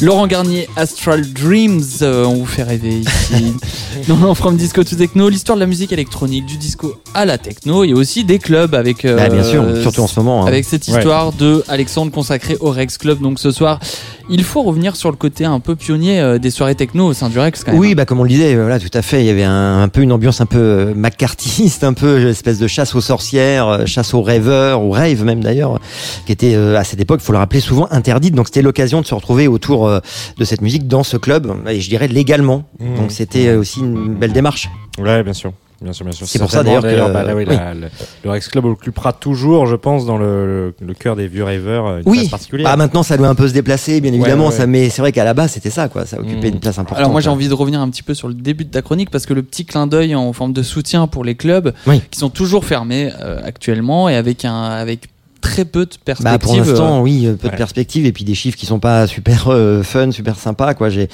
Laurent Garnier, Astral Dreams, euh, on vous fait rêver ici. Dans From Disco to Techno, l'histoire de la musique électronique, du disco à la techno, et aussi des clubs avec. euh, Bah, bien sûr, surtout en ce moment. hein. Avec cette Ouais. histoire de Alexandre consacrée au Rex Club. Donc ce soir, il faut revenir sur le côté un peu pionnier euh, des soirées techno au sein du Rex quand même. Oui, bah comme on le disait, voilà, tout à fait. Il y avait un, un peu une ambiance un peu euh, McCarthyiste, un peu euh, espèce de chasse aux sorcières, euh, chasse aux rêveurs, aux rêves même d'ailleurs, qui était euh, à cette époque, faut le rappeler, souvent interdite. Donc c'était l'occasion de se retrouver autour euh, de cette musique dans ce club, et je dirais légalement. Mmh. Donc c'était euh, aussi une belle démarche. Ouais, bien sûr. Bien sûr, bien sûr. C'est pour ça, d'ailleurs, que- bah, là, oui, oui. la- le, le Rex Club occupera toujours, je pense, dans le, cœur des vieux rêveurs, euh, une place Oui, particulière. ah, maintenant ça doit un peu se déplacer, bien évidemment, ouais, ouais. ça, mais c'est vrai qu'à la base c'était ça, quoi. Ça occupait Mmh. une place importante. Alors moi j'ai envie de revenir un petit peu sur le début de ta chronique parce que le petit clin d'œil en forme de soutien pour les clubs Oui. qui sont toujours fermés euh, actuellement et avec un avec très peu de Bah perspectives. pour l'instant, euh, oui, euh, peu de perspectives et puis des chiffres qui sont pas super euh, fun, super sympas quoi. J'ai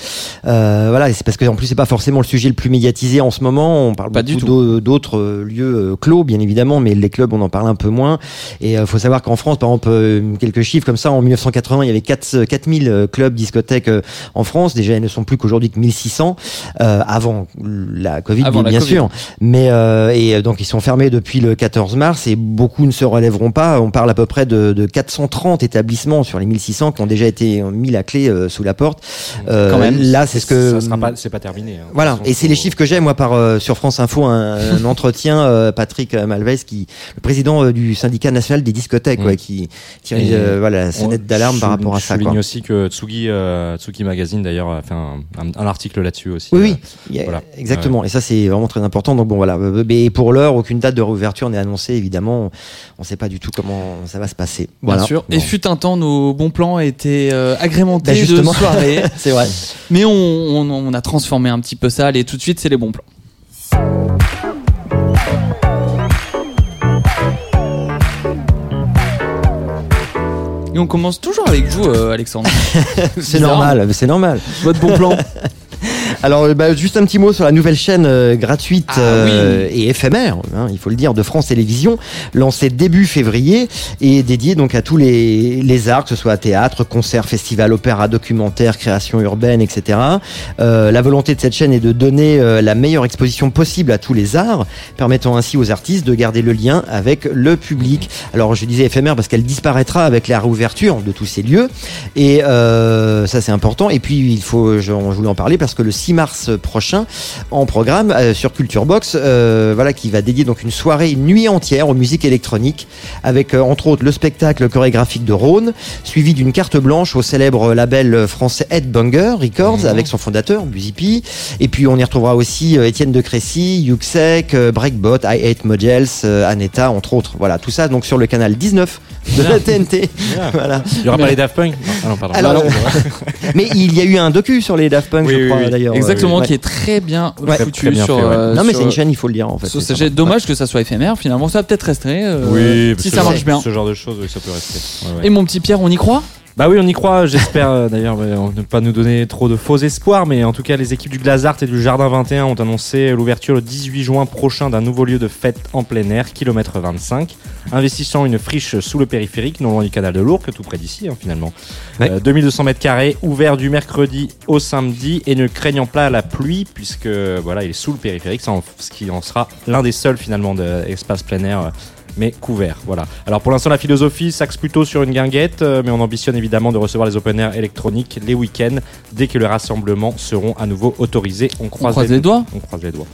euh, voilà, c'est parce que en plus c'est pas forcément le sujet le plus médiatisé en ce moment. On parle Pas beaucoup du tout. d'au- d'autres lieux clos bien évidemment, mais les clubs on en parle un peu moins. Et euh, faut savoir qu'en France, par exemple, quelques chiffres comme ça, en 1980 il y avait 4 4000 euh, clubs discothèques en France. Déjà ils ne sont plus qu'aujourd'hui que 1600 euh, avant la Covid Avant la bien Covid. sûr. Mais euh, et donc ils sont fermés depuis le 14 mars et beaucoup ne se relèveront pas. On parle à peu près de, de 430 établissements sur les 1600 qui ont déjà été mis la clé euh, sous la porte. Euh, Quand même. Là, c'est ce que Ça sera pas, c'est pas terminé. hein. voilà, et c'est les chiffres que j'ai moi par euh, sur France Info un, un entretien Patrick Malvez qui le président du syndicat national des discothèques Mm. ouais, qui tire voilà la on- sonnette d'alarme par je rapport à ça souligne quoi. aussi que Tsugi, Tsugi Magazine d'ailleurs a fait un, un- un article là-dessus aussi. Oui, oui, voilà. exactement. Et ça, c'est vraiment très important. Donc bon, voilà. Mais pour l'heure, aucune date de réouverture n'est annoncée. Évidemment, on ne sait pas du tout comment ça va se passer. Bien Voilà. sûr. Et fut un temps, nos bons plans étaient euh, agrémentés Bah, de justement. soirées. c'est vrai. Mais on, on- on a transformé un petit peu ça. Allez, tout de suite, c'est les bons plans. Et on commence toujours avec vous, euh, Alexandre. C'est normal. C'est normal. Votre bon plan. Alors, euh, bah, juste un petit mot sur la nouvelle chaîne euh, gratuite Ah euh, et éphémère, hein, il faut le dire, de France Télévisions, lancée début février et dédiée donc à tous les, les arts, que ce soit théâtre, concert, festival, opéra, documentaire, création urbaine, etc. Euh, la volonté de cette chaîne est de donner euh, la meilleure exposition possible à tous les arts, permettant ainsi aux artistes de garder le lien avec le public. Alors, je disais éphémère parce qu'elle disparaîtra avec la réouverture de tous ces lieux et euh, ça c'est important. Et puis il faut, je, je voulais en parler parce que le 6 mars prochain, en programme euh, sur Culture Box, euh, voilà qui va dédier donc une soirée, une nuit entière aux musiques électroniques, avec euh, entre autres le spectacle chorégraphique de Rhône, suivi d'une carte blanche au célèbre label français Headbanger Records avec son fondateur Buzipi. Et puis on y retrouvera aussi Étienne de Crécy, Yuxek, Breakbot, I Hate Models, Aneta, entre autres. Voilà, tout ça donc sur le canal 19 de la TNT. voilà. Il y aura pas les Daft Punk Non, ah non, pardon. Alors, mais il y a eu un docu sur les Daft Punk, Oui, je oui, crois oui. d'ailleurs. Exactement, Ouais. qui est très bien Ouais. foutu Très bien sur. fait, ouais. euh, Non, mais c'est une chaîne, il faut le dire en fait. c'est dommage que ça soit éphémère. Finalement, ça va peut-être rester. euh, Oui, si ça marche bien. Ce genre de choses, oui, ça peut rester. Ouais, ouais. Et mon petit Pierre, on y croit? Bah oui, on y croit. J'espère euh, d'ailleurs euh, ne pas nous donner trop de faux espoirs, mais en tout cas, les équipes du Glazart et du Jardin 21 ont annoncé l'ouverture le 18 juin prochain d'un nouveau lieu de fête en plein air, kilomètre 25, investissant une friche sous le périphérique, non loin du canal de l'Ourcq, tout près d'ici hein, finalement. Ouais. Euh, 2200 mètres carrés, ouvert du mercredi au samedi et ne craignant pas la pluie, puisque voilà, il est sous le périphérique, ce qui en sera l'un des seuls finalement d'espace plein air. Mais couvert. Voilà. Alors pour l'instant, la philosophie s'axe plutôt sur une guinguette, euh, mais on ambitionne évidemment de recevoir les open air électroniques les week-ends dès que les rassemblements seront à nouveau autorisés. On croise, croise les doigts. On croise les doigts.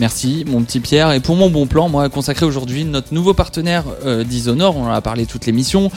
Merci, mon petit Pierre. Et pour mon bon plan, moi, consacré aujourd'hui notre nouveau partenaire euh, d'Isonor, on en a parlé toute l'émission,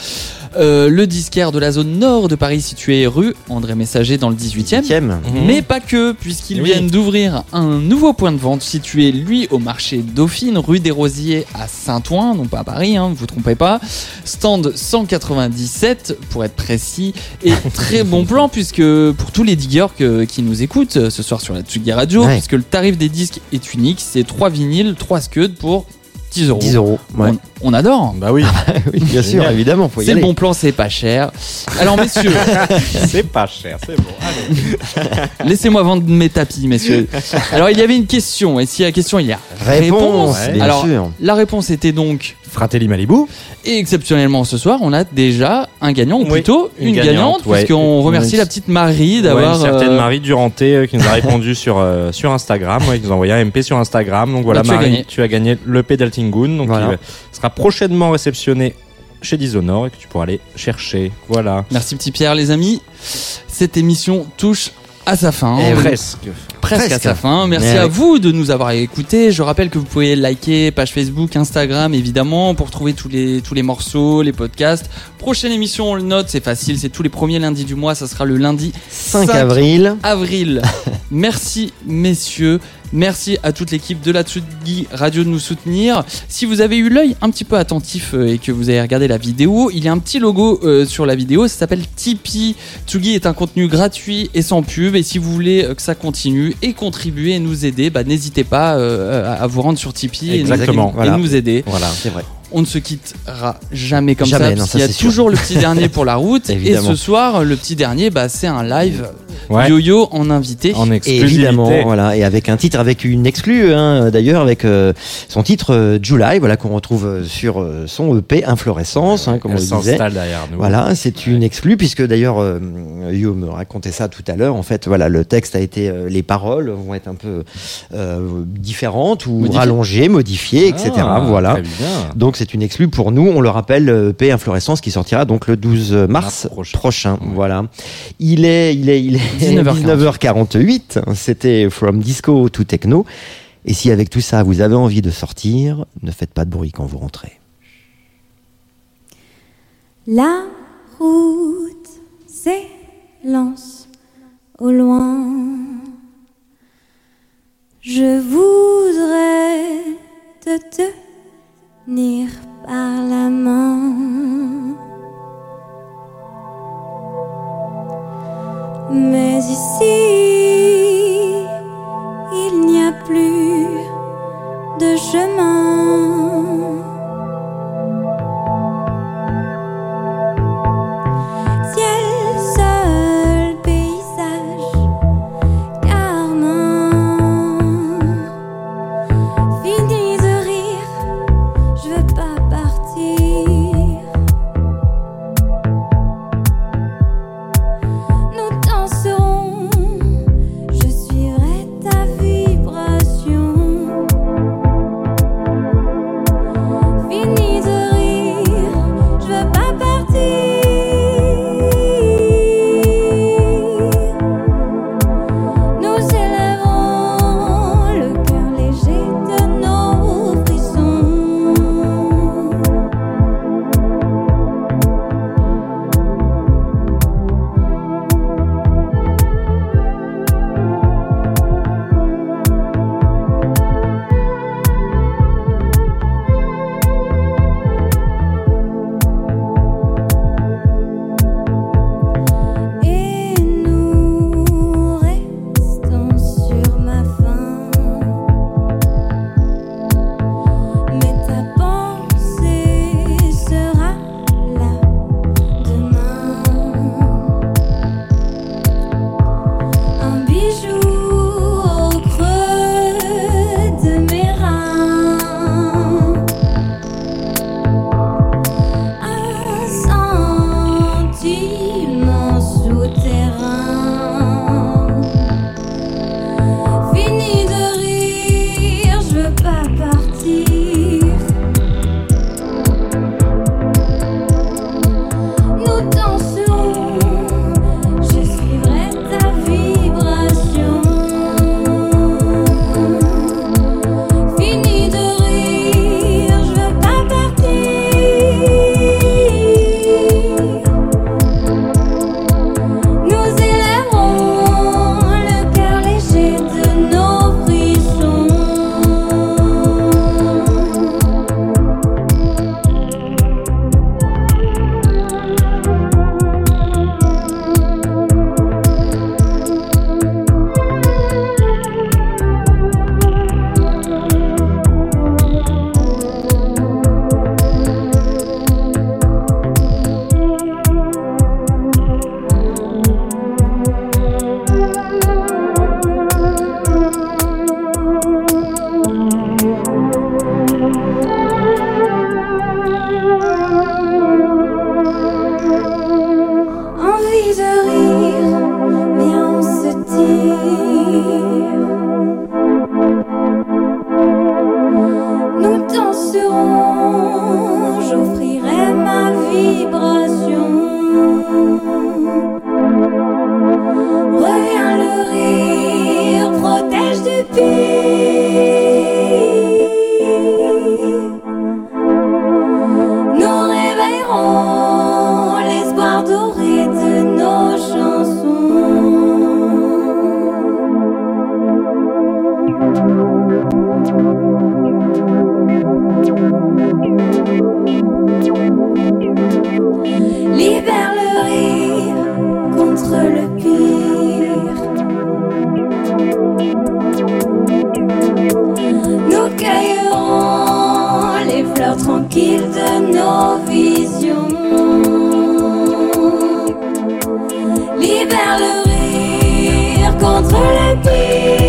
euh, le disquaire de la zone nord de Paris, situé rue André Messager dans le 18e. 18e. Mais pas que, puisqu'ils Oui. viennent d'ouvrir un nouveau point de vente situé, lui, au marché Dauphine, rue des Rosiers à Saint-Ouen, non pas à Paris, hein, vous vous trompez pas. Stand 197, pour être précis. Et très bon plan, puisque pour tous les diggers que- qui nous écoutent euh, ce soir sur la Tsugi Radio, Ouais. puisque le tarif des disques est unique, c'est 3 vinyles, 3 scuds pour 10 euros. 10 euros. Ouais. On, on adore. Bah oui, oui, bien sûr, Génial. évidemment, faut y C'est le bon plan, c'est pas cher. Alors messieurs, c'est pas cher, c'est bon. Allez. Laissez-moi vendre mes tapis, messieurs. Alors, il y avait une question, et si la question, il y a Réponse, Ouais. bien Alors, sûr. la réponse était donc Fratelli Malibu. Et exceptionnellement ce soir, on a déjà un gagnant, ou Oui, plutôt une, une gagnante, gagnante, ouais. puisqu'on remercie la petite Marie Ouais, d'avoir. une certaine euh, Marie Duranté euh, qui nous a répondu sur, euh, sur Instagram, ouais, qui nous a envoyé un MP sur Instagram. Donc voilà, Donc tu as Marie, gagné. tu as gagné le Pedaltingoon, donc Voilà. il euh, sera prochainement réceptionné chez Dishonored et que tu pourras aller chercher. Voilà. Merci petit Pierre, les amis. Cette émission touche à sa fin. Et On- presque. presque à sa fin. Merci Mais à vous de nous avoir écoutés. Je rappelle que vous pouvez liker page Facebook, Instagram, évidemment, pour trouver tous les, tous les morceaux, les podcasts. Prochaine émission, on le note, c'est facile, c'est tous les premiers lundis du mois, ça sera le lundi 5 5 avril. avril. Merci messieurs. Merci à toute l'équipe de la Tsugi Radio de nous soutenir. Si vous avez eu l'œil un petit peu attentif euh, et que vous avez regardé la vidéo, il y a un petit logo euh, sur la vidéo, ça s'appelle Tipeee. Tsugi est un contenu gratuit et sans pub et si vous voulez euh, que ça continue et contribuer et nous aider, bah, n'hésitez pas euh, à vous rendre sur Tipeee et nous- et nous aider. Voilà, c'est vrai. On ne se quittera jamais comme Jamais, ça, non, parce ça, qu'il y a sûr. toujours le petit dernier pour la route. et ce soir, le petit dernier, bah, c'est un live Ouais. yo-yo en invité. En évidemment, voilà, et avec un titre, avec une exclue, hein, d'ailleurs, avec euh, son titre euh, July, voilà, qu'on retrouve euh, sur euh, son EP Inflorescence, hein, comme Elle on le disait. s'installe derrière nous. Voilà, c'est une exclue puisque d'ailleurs euh, Yo me racontait ça tout à l'heure. En fait, voilà, le texte a été, euh, les paroles vont être un peu euh, différentes ou rallongées, modifiées, etc. Ah, Voilà. Très bien. Donc c'est une exclue pour nous. On le rappelle, EP Inflorescence qui sortira donc le 12 mars, Mars prochain. prochain. Ouais. Voilà. Il est, il est, il est 19h48. 19h48. C'était From Disco to Techno. Et si avec tout ça vous avez envie de sortir, ne faites pas de bruit quand vous rentrez. La route s'élance au loin. Je voudrais te tenir par la main. Mais ici, il n'y a plus de chemin. guide nos visions. Libère le rire contre le pire.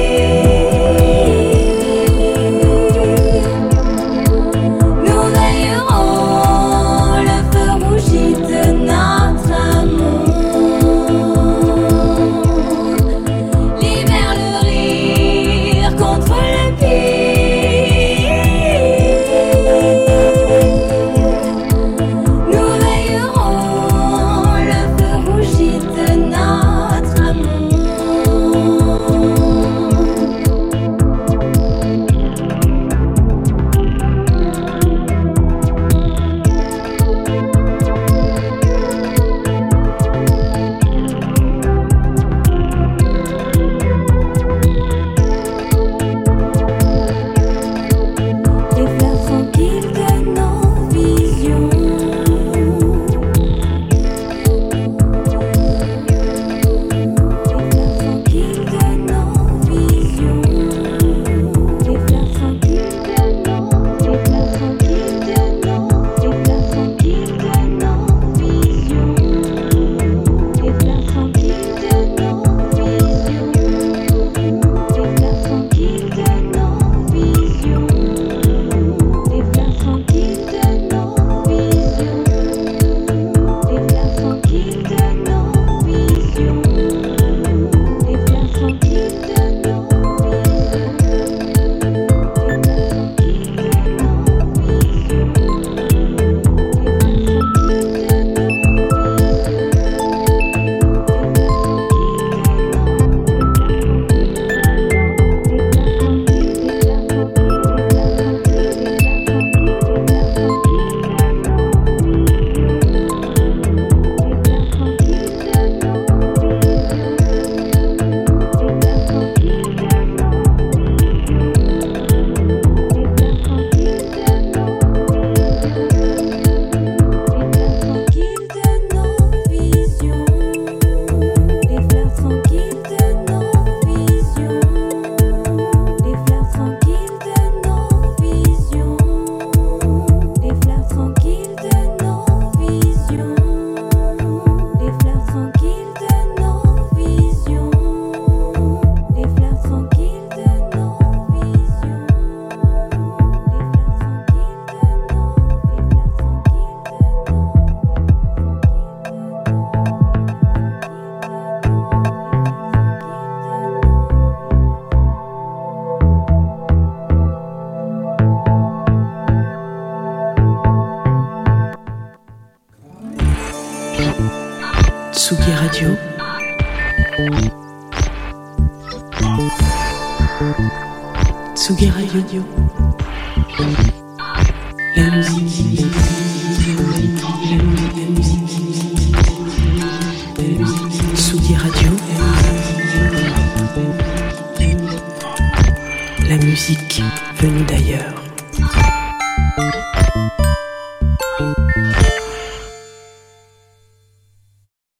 Radio.